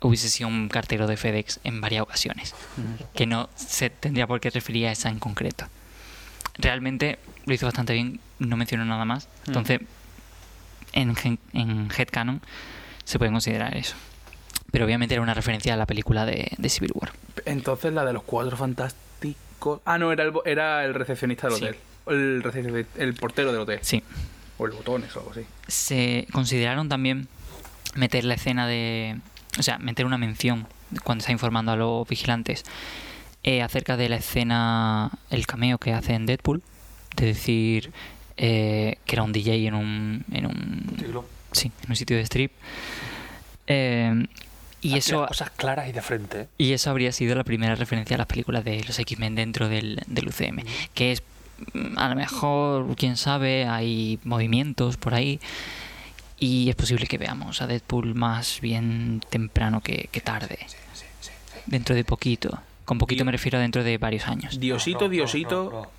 hubiese sido un cartero de FedEx en varias ocasiones, que no se tendría por qué referir a esa en concreto. Realmente lo hizo bastante bien, no mencionó nada más, entonces en, en Headcanon se puede considerar eso. Pero obviamente era una referencia a la película de, de Civil War. Entonces la de los cuatro fantásticos. Ah, no, era el, era el recepcionista del Sí. hotel. El, el portero del hotel. Sí. O el botones o algo así. se consideraron también meter la escena de. O sea, meter una mención cuando está informando a los vigilantes eh, acerca de la escena, el cameo que hace en Deadpool, de decir eh, que era un DJ en un, en un, sí, en un sitio de strip. Eh, y eso, las cosas claras y de frente. ¿eh? y eso habría sido la primera referencia a las películas de los X-Men dentro del, del UCM. Que es, mm, a lo mejor, quién sabe, hay movimientos por ahí. Y es posible que veamos a Deadpool más bien temprano que, que tarde. Dentro de poquito. Con poquito me refiero a dentro de varios años. Diosito, No, no, Diosito, no, no.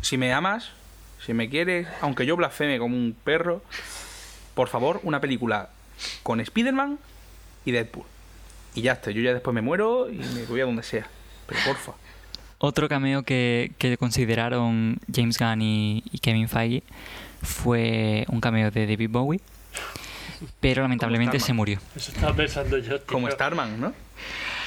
si me amas, si me quieres, aunque yo blasfeme como un perro, por favor, una película con Spider-Man y Deadpool. Y ya está, yo ya después me muero y me voy a donde sea. Pero porfa. Otro cameo que, que consideraron James Gunn y, y Kevin Feige fue un cameo de David Bowie. Pero lamentablemente se murió. Eso estaba pensando yo, tío. Como Starman, ¿no?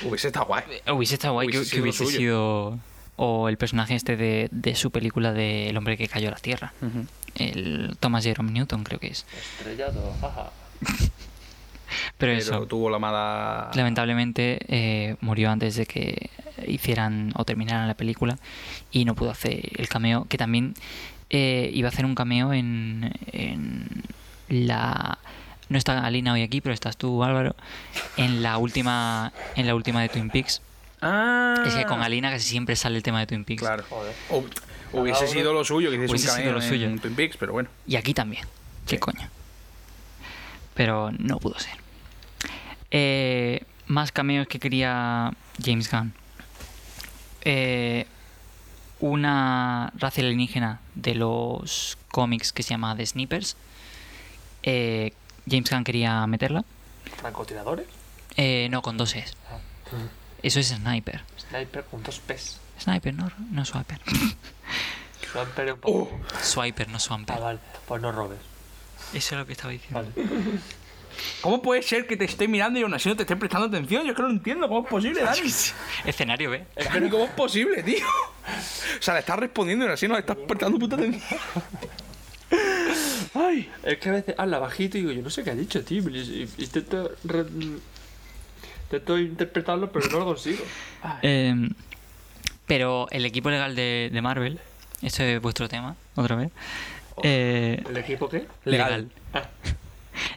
Hubiese estado guay. Hubiese estado guay que, Hubiese que sido hubiese suyo. sido. O el personaje este de, de su película de El hombre que cayó a la tierra. El Thomas Jerome Newton, creo que es. Estrellado, jaja. Pero, Pero eso, tuvo la mala. lamentablemente eh, murió antes de que hicieran o terminaran la película y no pudo hacer el cameo. Que también eh, iba a hacer un cameo en, en la. No está Alina hoy aquí, pero estás tú, Álvaro. En la última, en la última de Twin Peaks. Ah. Es que con Alina casi siempre sale el tema de Twin Peaks. Claro. Joder. O- hubiese sido lo suyo, que Hubiese un sido lo suyo. en Twin Peaks, pero bueno. Y aquí también. ¿Qué Sí. coño? Pero no pudo ser. Eh, más cameos que quería James Gunn. Eh, una raza alienígena de los cómics que se llama The Snipers. Eh, James Gunn quería meterla. ¿Francotiradores? Eh, no, con dos es. Ah. Eso es Sniper. Sniper con dos P's. Sniper, no, no Swiper. Swamper un poco. Swiper, no Ah, Swamper. vale. Pues no robes. Eso es lo que estaba diciendo. Vale. ¿Cómo puede ser que te esté mirando y aún así no te esté prestando atención? Yo es que no lo entiendo. ¿Cómo es posible, Dani? Escenario, ¿ve? Dani, ¿cómo es posible, tío? O sea, le estás respondiendo y aún así no le estás prestando puta atención. Ay. Es que a veces habla bajito y digo, yo no sé qué ha dicho, tío. y- y- y Intento, re- intento interpretarlo, pero no lo consigo. Eh, pero el equipo legal de, de Marvel, esto es vuestro tema, otra vez, eh, ¿El equipo qué? legal, Ah,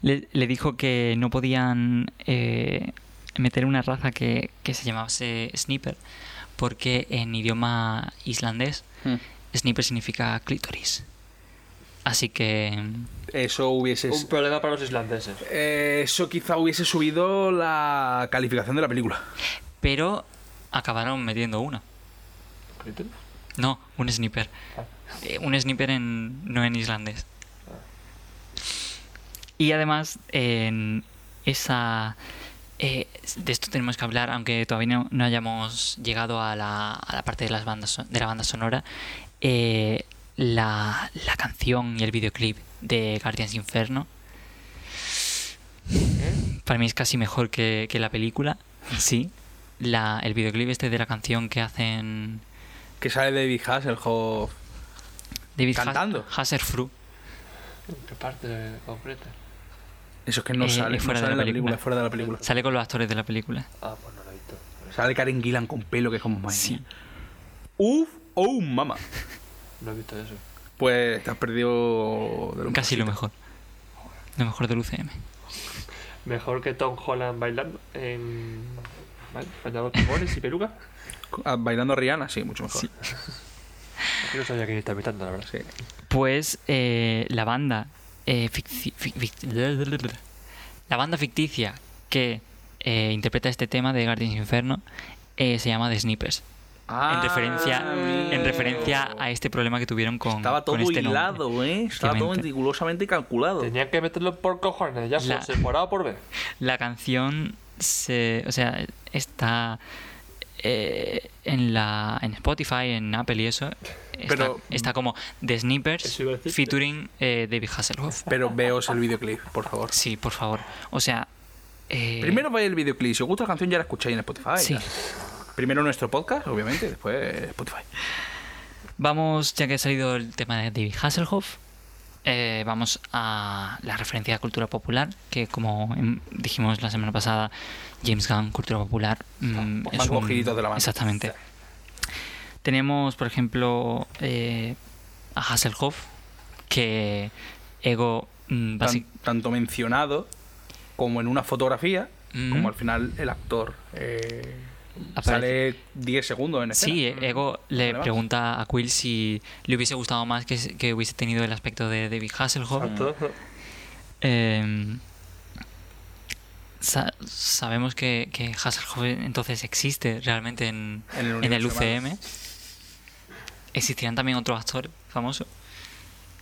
le, le dijo que no podían eh, meter una raza que, que se llamase Sniper, porque en idioma islandés, Sniper significa clítoris. Así que Eso hubiese. un problema para los islandeses. eh, eso quizá hubiese subido la calificación de la película. Pero acabaron metiendo una. ¿Clítoris? No, un sniper. Ah. Eh, un sniper en, no en islandés. Y además, en esa. eh, de esto tenemos que hablar, aunque todavía no, no hayamos llegado a la, a la parte de, las bandas, de la banda sonora. eh, la, la canción y el videoclip de Guardians Inferno. Para mí es casi mejor que, que la película. Sí. La, el videoclip este de la canción que hacen Que sale David Hasselhoff. David Cantando. Has- Hasselfru. ¿En qué parte concreta? Eso es que no Eh, sale, no fuera de sale la película, película. fuera de la película. Sale con los actores de la película. Ah, pues no lo he visto. Sale Karen Gillan con pelo, que es como Sí. mía. Uf, oh, mama. No he visto eso. Pues te has perdido de lo Casi lo mejor. Lo mejor del UCM. Mejor que Tom Holland bailando en. ¿Vale? Bailando tambores y peluca. Ah, Bailando a Rihanna, sí, mucho mejor. Sí. Aquí no sabía quién está imitando, la verdad. Sí. Pues eh, la banda. eh, la banda ficticia que eh, interpreta este tema de Guardians Inferno eh, se llama The Snippers. Ah, en referencia, en referencia a este problema que tuvieron con, Estaba todo con este nombre. hilado, ¿eh? Estaba todo meticulosamente calculado. Tenían que meterlo por cojones, ya La- se por A o por B. La canción se, o sea, está eh, en la en Spotify, en Apple y eso. Está, Pero- está como The Snippers featuring eh, David Hasselhoff. Pero veos el videoclip, por favor. Sí, por favor. O sea, eh, Primero veis el videoclip. Si os gusta la canción, ya la escucháis en Spotify. Sí. ya. Primero nuestro podcast, obviamente, después Spotify. Vamos, ya que ha salido el tema de David Hasselhoff, eh, vamos a la referencia a cultura popular, que como dijimos la semana pasada, James Gunn, cultura popular, mm, pues es un- de la mano. Exactamente. Tenemos, por ejemplo, eh, a Hasselhoff, que Ego mm, Tan- tanto mencionado como en una fotografía, Mm. como al final el actor. eh, Aparece. sale 10 segundos en escena. Sí, Ego le Además. pregunta a Quill si le hubiese gustado más que, se- que hubiese tenido el aspecto de David Hasselhoff. Exacto. Eh, sa- sabemos que, que Hasselhoff entonces existe realmente en, En el en el universo UCM. Existirán también otros actores famosos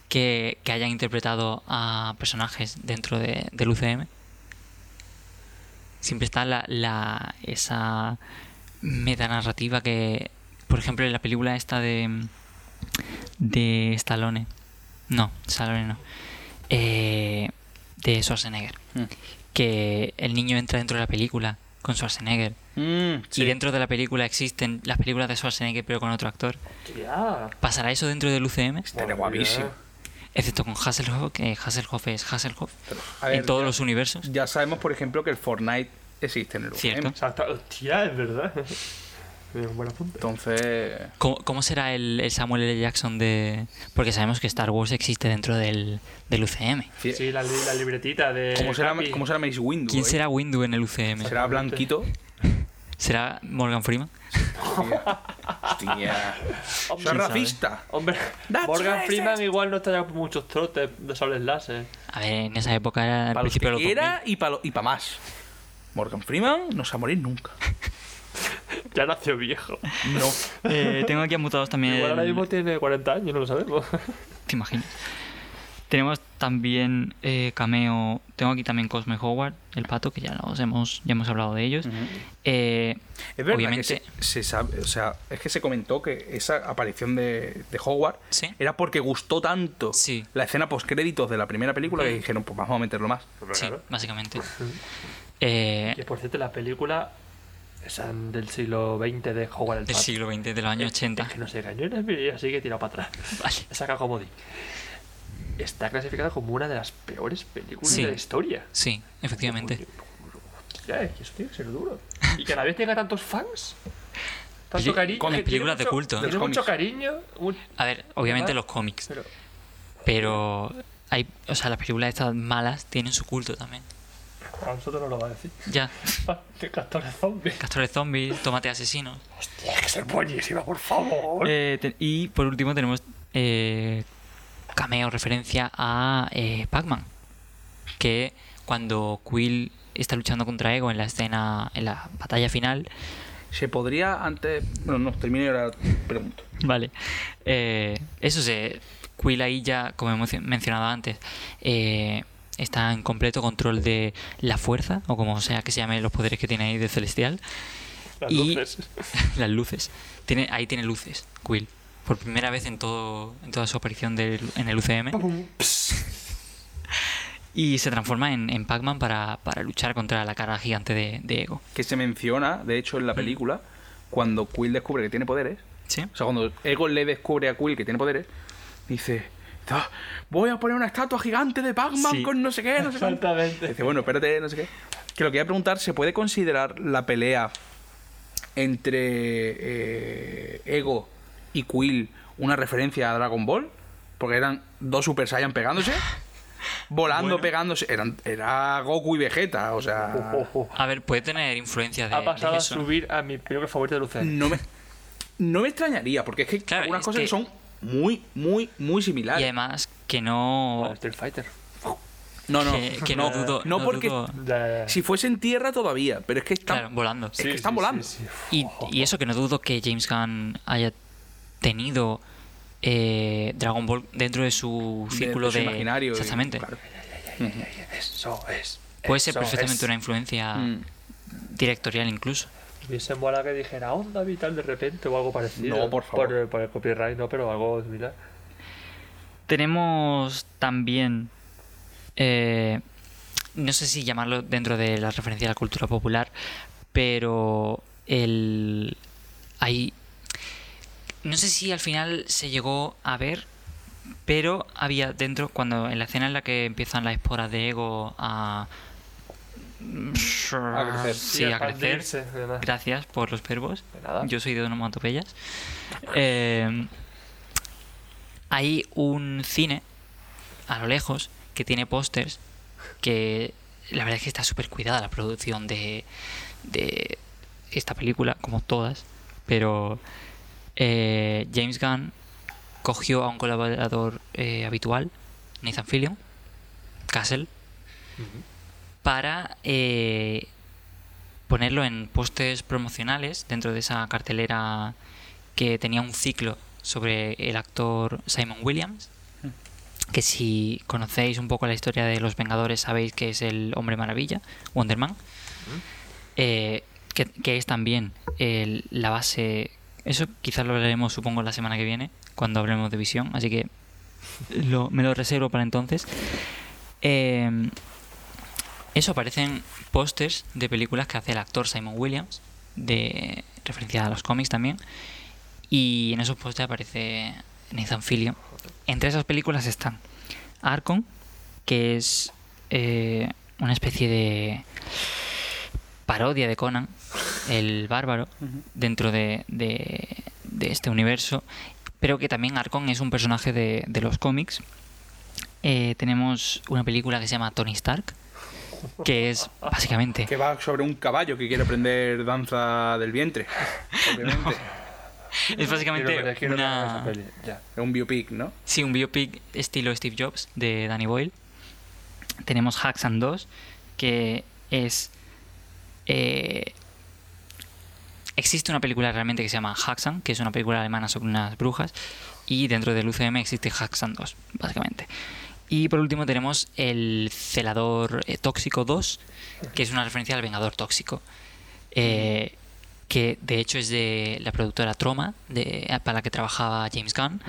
que, que hayan interpretado a personajes dentro de- del UCM. Siempre está la, la- esa metanarrativa que, por ejemplo, en la película esta de de Stallone, no, Stallone no, eh, de Schwarzenegger, Mm. Que el niño entra dentro de la película con Schwarzenegger Mm, sí. y dentro de la película existen las películas de Schwarzenegger pero con otro actor. ¿Pasará eso dentro del UCM? Estaría guapísimo. Excepto con Hasselhoff, que Hasselhoff es Hasselhoff Pero, a ver, en todos ya, los universos. ya sabemos, por ejemplo, que el Fortnite existe en el UCM. Cierto. Exacto. Hostia, es verdad. Es un buen apunte. Entonces, ¿Cómo, cómo será el, el Samuel L. Jackson de...? Porque sabemos que Star Wars existe dentro del, del UCM. Sí, la, li- la libretita de. ¿cómo, será, Capi. ¿cómo será Mace Windu? ¿Quién eh? será Windu en el UCM? ¿Será blanquito? ¿Será Morgan Freeman? Hostia. Hostia. Hombre, ¿Soy racista? Hombre, That's Morgan racist. Freeman igual no estaría con muchos trotes de sables láser. A ver, en esa época era el principio que de los 2000. quiera y para y pa más. Morgan Freeman no se va a morir nunca. Ya nació viejo. No. Eh, tengo aquí apuntados también... Igual ahora mismo tiene 40 años, no lo sabemos. ¿Te imaginas? Tenemos también eh, cameo. Tengo aquí también Cosme Howard, el pato, que ya los hemos, ya hemos hablado de ellos. Eh, Es verdad obviamente, que se, se sabe, o sea, es que se comentó que esa aparición de, de Howard Sí. era porque gustó tanto Sí. la escena post créditos de la primera película que dijeron, pues vamos a meterlo más. sí, Claro. básicamente. Eh, Y por cierto, la película esa del siglo XX de Howard el del siglo XX, de los años Es- 80. Es que no sé qué año era, así que he tirado para atrás. Vale. He sacado comodín. Está clasificada como una de las peores películas Sí. de la historia. Sí, efectivamente. Ya, es que eso tiene que ser duro. Y que a la vez tenga tantos fans. Tanto cariño. con películas tiene de mucho- culto. Tiene mucho cómics. cariño. un- A ver, obviamente ¿Verdad? los cómics. Pero, Pero hay, o sea, las películas estas malas tienen su culto también. A nosotros no lo va a decir. Ya, De castores zombies. Castores Zombies, Tomate Asesino. Tiene que ser buenísima, por favor. Eh, te- y por último tenemos eh, cameo, referencia a eh, Pac-Man. Que cuando Quill está luchando contra Ego en la escena, en la batalla final, Se podría antes. Bueno, no, termino y ahora pregunto. Vale. Eh, eso se. Quill ahí ya, como hemos mencionado antes, eh, está en completo control de la fuerza, o como sea que se llame los poderes que tiene ahí de celestial. Las y- luces. las luces. Tiene, ahí tiene luces, Quill. Por primera vez en todo en toda su aparición del- en el UCM. Y se transforma en, en Pac-Man para, para luchar contra la cara gigante de, de Ego. Que se menciona, de hecho, en la película, cuando Quill descubre que tiene poderes. ¿Sí? O sea, cuando Ego le descubre a Quill que tiene poderes, dice: "Ah, Voy a poner una estatua gigante de Pac-Man Sí. con no sé qué, no sé cuánto". Exactamente. Dice, bueno, espérate, no sé qué. Que lo que iba a preguntar, ¿se puede considerar la pelea entre eh, Ego y Quill una referencia a Dragon Ball? Porque eran dos Super Saiyan pegándose. Volando, Bueno. pegándose. Eran, era Goku y Vegeta, o sea... Oh, oh. A ver, puede tener influencia de, Ha de pasado a subir a mi película favorita de Lucero. No me, no me extrañaría, porque es que Claro, algunas es cosas que- son muy, muy, muy Y similares. además que no... Street Fighter. No, no. que, que no, no, dudo. no, porque- dudo-. Si fuese en tierra todavía, pero es que están... Claro, volando. Es que están volando. Y, y eso que no dudo que James Gunn haya tenido eh, Dragon Ball dentro de su de- círculo de su de. imaginario. y- Exactamente. claro. Eso es. Puede ser eso perfectamente es. una influencia Mm. directorial incluso. Hubiese mola que dijera onda vital de repente o algo parecido. No, por favor. Por, el- por el copyright, no, pero algo similar. Tenemos también. eh, no sé si llamarlo dentro de la referencia a la cultura popular, pero el. Hay. No sé si al final se llegó a ver, pero había dentro, cuando en la escena en la que empiezan las esporas de ego a A crecer. Sí, a crecer. Gracias por los verbos. Yo soy de onomatopeyas. Eh, hay un cine a lo lejos que tiene pósters que la verdad es que está súper cuidada la producción de, de esta película, como todas, pero eh, James Gunn cogió a un colaborador eh, habitual, Nathan Fillion, Castle, para eh, ponerlo en postes promocionales dentro de esa cartelera que tenía un ciclo sobre el actor Simon Williams. Que si conocéis un poco la historia de los Vengadores sabéis que es el Hombre Maravilla, Wonder Man. Eh, que, que es también el- la base. Eso quizás lo hablaremos, supongo, la semana que viene, cuando hablemos de visión. Así que lo- me lo reservo para entonces. Eh, eso aparecen pósters de películas que hace el actor Simon Williams, de referencia a los cómics también. Y en esos pósters aparece Nathan Fillion. Entre esas películas están Archon, que es eh, una especie de parodia de Conan, el bárbaro, dentro de, de- de este universo. Pero que también Archon es un personaje de, de los cómics. Eh, tenemos una película que se llama Tony Stark, que es básicamente Que va sobre un caballo que quiere aprender danza del vientre. Obviamente. es básicamente quiero una ya. Un biopic, ¿no? sí un biopic estilo Steve Jobs de Danny Boyle tenemos Haxan 2 que es eh, existe una película realmente que se llama Haxan que es una película alemana sobre unas brujas y dentro del UCM existe Haxan 2 básicamente y por último tenemos el celador eh, tóxico 2 que es una referencia al vengador tóxico eh, que de hecho es de la productora Troma de, para la que trabajaba James Gunn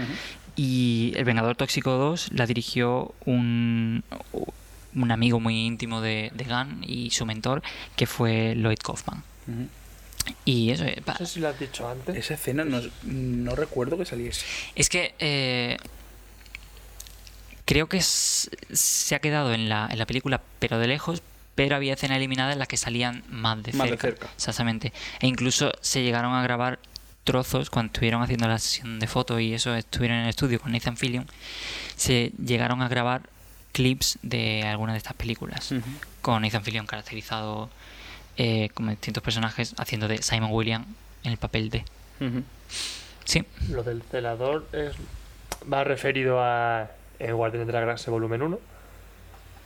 y El Vengador Tóxico 2 la dirigió un, un amigo muy íntimo de, de Gunn y su mentor, que fue Lloyd Kaufman. Y eso, eh, No sé si lo has dicho antes. Esa escena no, no recuerdo que saliese. es que eh, creo que es- se ha quedado en la, en la película, pero de lejos, pero había escena eliminada en la que salían más de Más de cerca. cerca. Exactamente. E incluso se llegaron a grabar trozos cuando estuvieron haciendo la sesión de fotos y eso estuvieron en el estudio con Nathan Fillion. Se llegaron a grabar clips de algunas de estas películas con Nathan Fillion caracterizado eh, como distintos personajes haciendo de Simon William en el papel de. Sí, Lo del celador es va referido a en Guardianes de la Galaxia Volumen 1.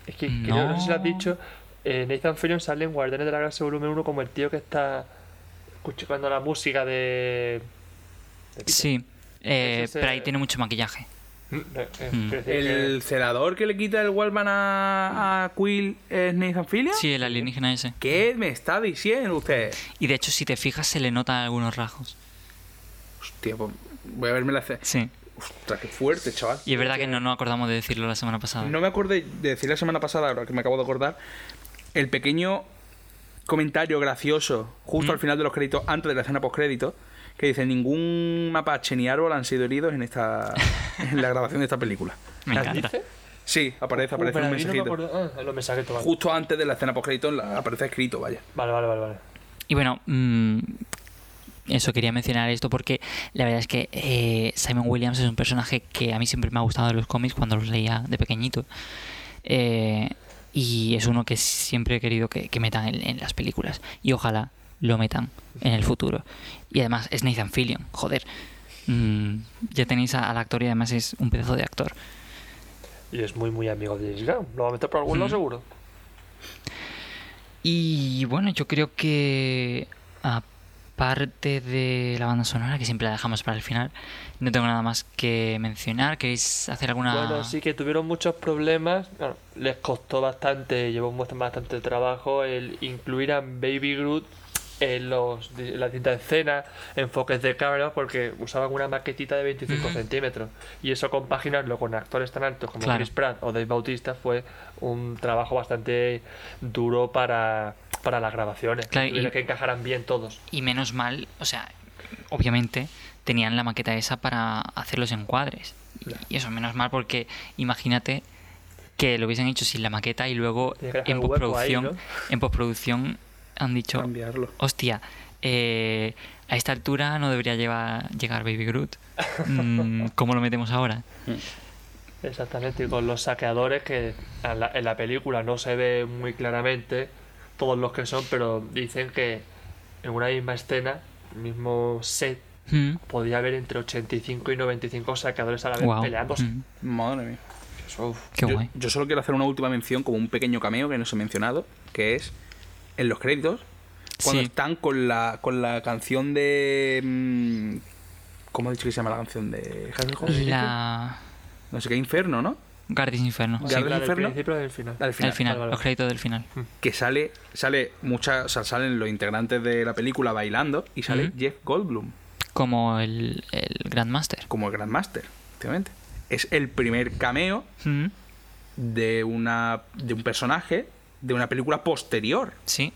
Es que creo, no sé si lo has No. dicho. eh, Nathan Fillion sale en Guardianes de la Galaxia Volumen 1 como el tío que está escuchando la música de. sí. Eh, Ese- pero ahí tiene mucho maquillaje. Eh, eh, Mm. ¿El celador que le quita el Wallman a, a Quill es Nathan Fillion? Sí, el alienígena ese. ¿Qué me está diciendo usted? Y de hecho, si te fijas, se le notan algunos rasgos. Hostia, pues voy a verme la escena. Sí. Ostras, qué fuerte, chaval. Y es verdad que no nos acordamos de decirlo la semana pasada. No me acordé de decir la semana pasada, ahora que me acabo de acordar, el pequeño comentario gracioso justo ¿Mm? al final de los créditos, antes de la escena post-crédito, que dice: Ningún mapache ni árbol han sido heridos en esta en la grabación de esta película. Me encanta. ¿Dice? Sí, aparece, Uh, aparece pero un mí no me mensajito. ah, los mensajes vale. Justo antes de la escena post-crédito aparece escrito, vaya. Vale, vale, vale, vale. Y bueno, mm, eso quería mencionar esto porque la verdad es que eh, Simon Williams es un personaje que a mí siempre me ha gustado de los cómics cuando los leía de pequeñito. Eh, y es uno que siempre he querido que, que metan en, en las películas. Y ojalá lo metan en el futuro. Y además es Nathan Fillion, joder. Mm, ya tenéis a- al actor y además es un pedazo de actor. Y es muy, muy amigo de James Gunn. Lo va a meter por algún lado Mm. seguro. Y bueno, yo creo que aparte de la banda sonora, que siempre la dejamos para el final, no tengo nada más que mencionar. ¿Queréis hacer alguna...? Bueno, sí que tuvieron muchos problemas. Claro, les costó bastante, llevó bastante trabajo el incluir a Baby Groot en los, en la cinta de escena, enfoques de cámara, porque usaban una maquetita de 25 Ujú. centímetros. Y eso compaginarlo con actores tan altos como Claro. Chris Pratt o Dave Bautista fue un trabajo bastante duro para, para las grabaciones. Claro, y- que encajaran bien todos. Y menos mal, o sea, obviamente tenían la maqueta esa para hacer los encuadres. Y eso, menos mal porque imagínate que lo hubiesen hecho sin la maqueta y luego en ahí, postproducción, ¿no? en postproducción han dicho, Cambiarlo. hostia, eh, a esta altura no debería llevar, llegar Baby Groot. Mm, ¿Cómo lo metemos ahora? Exactamente, y con los saqueadores que en la, en la película no se ve muy claramente todos los que son, pero dicen que en una misma escena, el mismo set, Mm, podía haber entre 85 y 95 saqueadores a la vez guau. peleándose. Mm, Madre mía. Eso, qué yo, guay. yo solo quiero hacer una última mención, como un pequeño cameo que no se ha mencionado, que es en los créditos, cuando Sí. están con la, con la canción de... mm, ¿Cómo he dicho que se llama la canción de Potter? La No sé qué, Inferno, ¿no? Guardians Inferno. Sí. Inferno? principio del final. Al final. Al final, Vale, vale. los créditos del final. Que sale, sale mucha, o sea, salen los integrantes de la película bailando y sale. Jeff Goldblum Como el, el Grandmaster. como el Grandmaster, efectivamente. Es el primer cameo Mm, de una de un personaje de una película posterior, sí.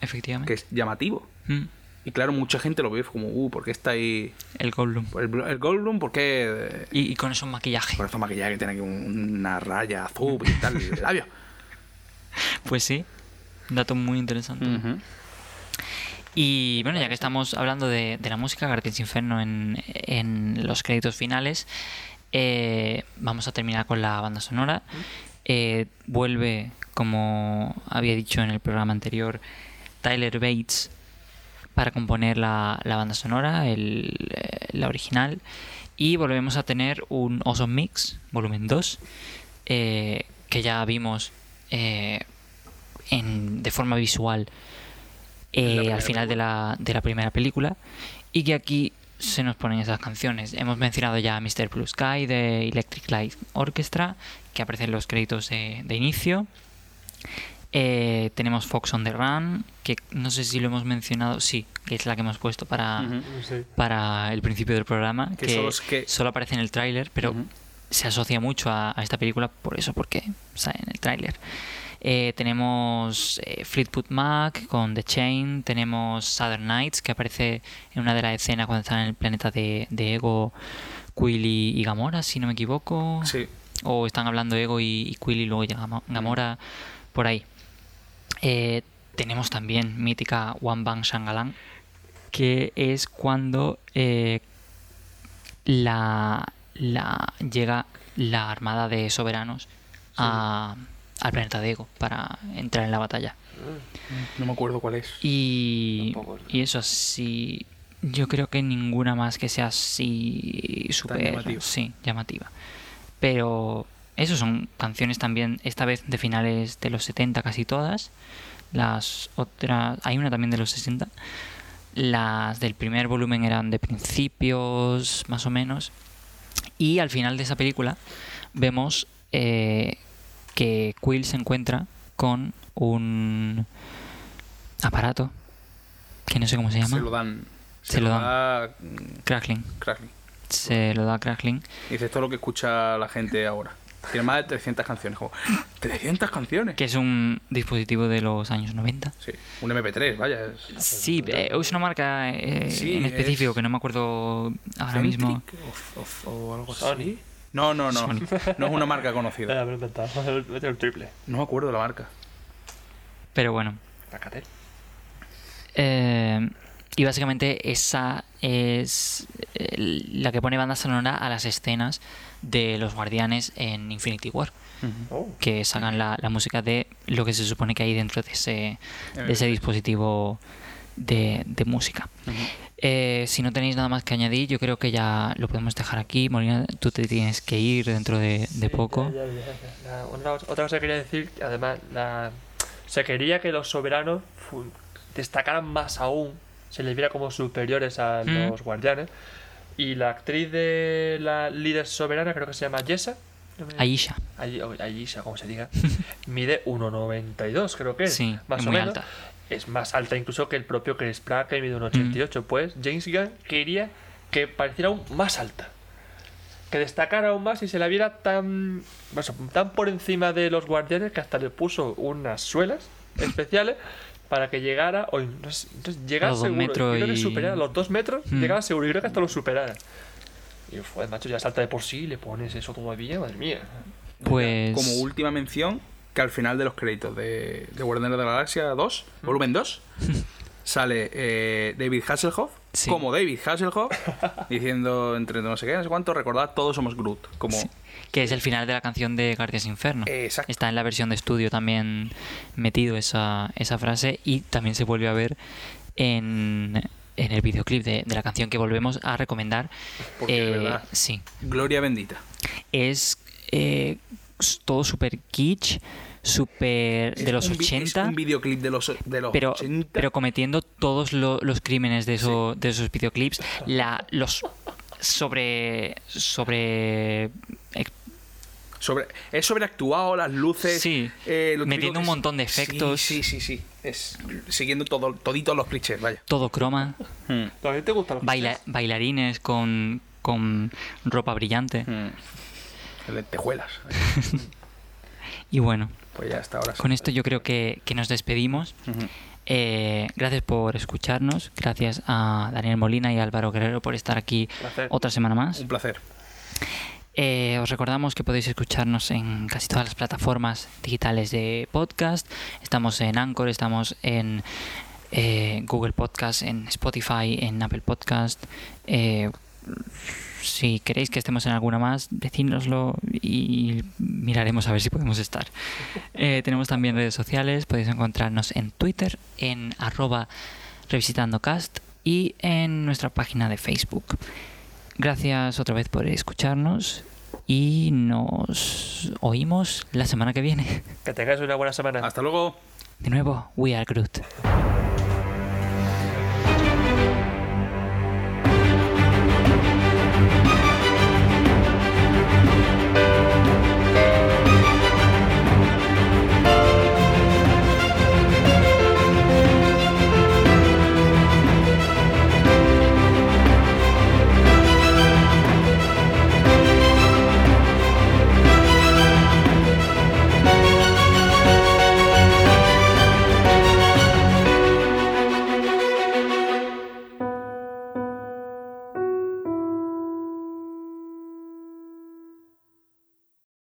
Efectivamente. que es llamativo. Mm, Y claro, mucha gente lo ve como, uh, ¿por qué está ahí el Goldblum. el, el Goldblum? ¿Por qué? Y, y con esos maquillajes. Por eso maquillaje que tiene aquí un- una raya azul y tal, el labio. Pues sí. Dato muy interesante. Y bueno, ya que estamos hablando de, de la música, Guardians Inferno en, en los créditos finales, eh, vamos a terminar con la banda sonora. Eh, vuelve, como había dicho en el programa anterior, Tyler Bates para componer la, la banda sonora, el, eh, la original. Y volvemos a tener un Awesome Mix, volumen 2, eh, que ya vimos eh, en, de forma visual eh, al final de la, de la primera película y que aquí se nos ponen esas canciones. Hemos mencionado ya a Mr. Blue Sky de Electric Light Orchestra, que aparece en los créditos de, de inicio. Eh, tenemos Fox on the Run, que no sé si lo hemos mencionado, sí, que es la que hemos puesto para. Sí. para el principio del programa, Que que, solo es que- solo aparece en el tráiler, pero se asocia mucho a, a esta película por eso, porque sale en el tráiler. Eh, tenemos eh, Fleetwood Mac con The Chain, tenemos Southern Nights, que aparece en una de las escenas cuando están en el planeta de, de Ego, Quill y, y Gamora, si no me equivoco. Sí. O están hablando Ego y, y Quill y luego Gamora por ahí. Eh, tenemos también mítica One Bang Shangalang, que es cuando eh, la, la llega la armada de soberanos a- al planeta de Ego para entrar en la batalla. No me acuerdo cuál es. Y, y eso así. Yo creo que ninguna más que sea así súper llamativa. sí, llamativa. Pero eso son canciones también, esta vez de finales de los 70 casi todas. Las otras, hay una también de los 60. Las del primer volumen eran de principios, más o menos. Y al final de esa película vemos eh, que Quill se encuentra con un aparato que no sé cómo se llama. Se lo dan. Se lo dan. da Crackling. Crackling. Se lo da Crackling. Dice, esto es lo que escucha la gente ahora. Tiene más de 300 canciones. Como, ¿300 canciones? Que es un dispositivo de los años 90. Sí, un MP3, vaya. es- Sí, eh, es una marca eh, Sí, en específico es- que no me acuerdo ahora mismo. Centric O, o- o algo así. Sony. No, no, no. Sony. No es una marca conocida. Mete el triple. No me acuerdo la marca. Pero bueno. Tacatel. Eh, y básicamente esa es eh, la que pone banda sonora a las escenas de los guardianes en Infinity War. Oh. Que sacan la, la música de lo que se supone que hay dentro de ese, de ese MP3. dispositivo de, de música. Eh, si no tenéis nada más que añadir, yo creo que ya lo podemos dejar aquí. Molina, tú te tienes que ir dentro de, de Sí, poco. ya, ya, ya, ya. La- una- otra cosa que quería decir, que además, la, se quería que los soberanos destacaran más aún, se les viera como superiores a Mm. los guardianes. Y la actriz de la líder soberana, creo que se llama Yesa. no me- Aisha. Ay- o Ayesha, como se diga. Mide 1,92, creo que es. Sí, más es o muy menos. alta. Es más alta incluso que el propio Chris Pratt, que mide 1,88. Pues James Gunn quería que pareciera aún más alta. Que destacara aún más y se la viera tan, bueno, tan por encima de los guardianes que hasta le puso unas suelas especiales para que llegara, o no sé, entonces llegara A los dos seguro, metros creo que superara los dos metros, Mm. llegaba seguro, y creo que hasta lo superara. Y fue, macho, ya salta de por sí, le pones eso todavía, madre mía. Pues. Como última mención, que al final de los créditos de, de Guardianes de la Galaxia 2, volumen 2, sale eh, David Hasselhoff, Sí. como David Hasselhoff, diciendo entre no sé qué, no sé cuánto, recordad, todos somos Groot. Como, Sí, que es el final de la canción de Guardias Inferno. Exacto. Está en la versión de estudio también metido esa, esa frase y también se vuelve a ver en, en el videoclip de, de la canción que volvemos a recomendar. Porque, Eh, ¿verdad? sí, Gloria bendita. es eh, todo súper kitsch, súper de los un vi- es 80. un videoclip de los, de los pero, 80. pero cometiendo todos lo- los crímenes de, eso, de esos videoclips, la, los sobre sobre Sobre, es sobreactuado, las luces. Sí, eh, metiendo un es- montón de efectos. Sí, sí, sí. Es siguiendo todo, toditos los clichés, vaya. todo croma, ¿También te gustan los baila- clichés? bailarines con, con ropa brillante. Mm. Lentejuelas. Y bueno, Pues ya está, ahora sí. con esto yo creo que, que nos despedimos. Ujú. Eh, gracias por escucharnos, gracias a Daniel Molina y Álvaro Guerrero por estar aquí otra semana más. Un placer. Eh, os recordamos que podéis escucharnos en casi todas las plataformas digitales de podcast. Estamos en Anchor, estamos en eh, Google Podcast, en Spotify, en Apple Podcast. Eh, si queréis que estemos en alguna más, decídnoslo y miraremos a ver si podemos estar. Eh, tenemos también redes sociales, podéis encontrarnos en Twitter, en arroba revisitandocast y en nuestra página de Facebook. Gracias otra vez por escucharnos y nos oímos la semana que viene. Que tengáis una buena semana. Hasta luego. De nuevo, We Are Groot.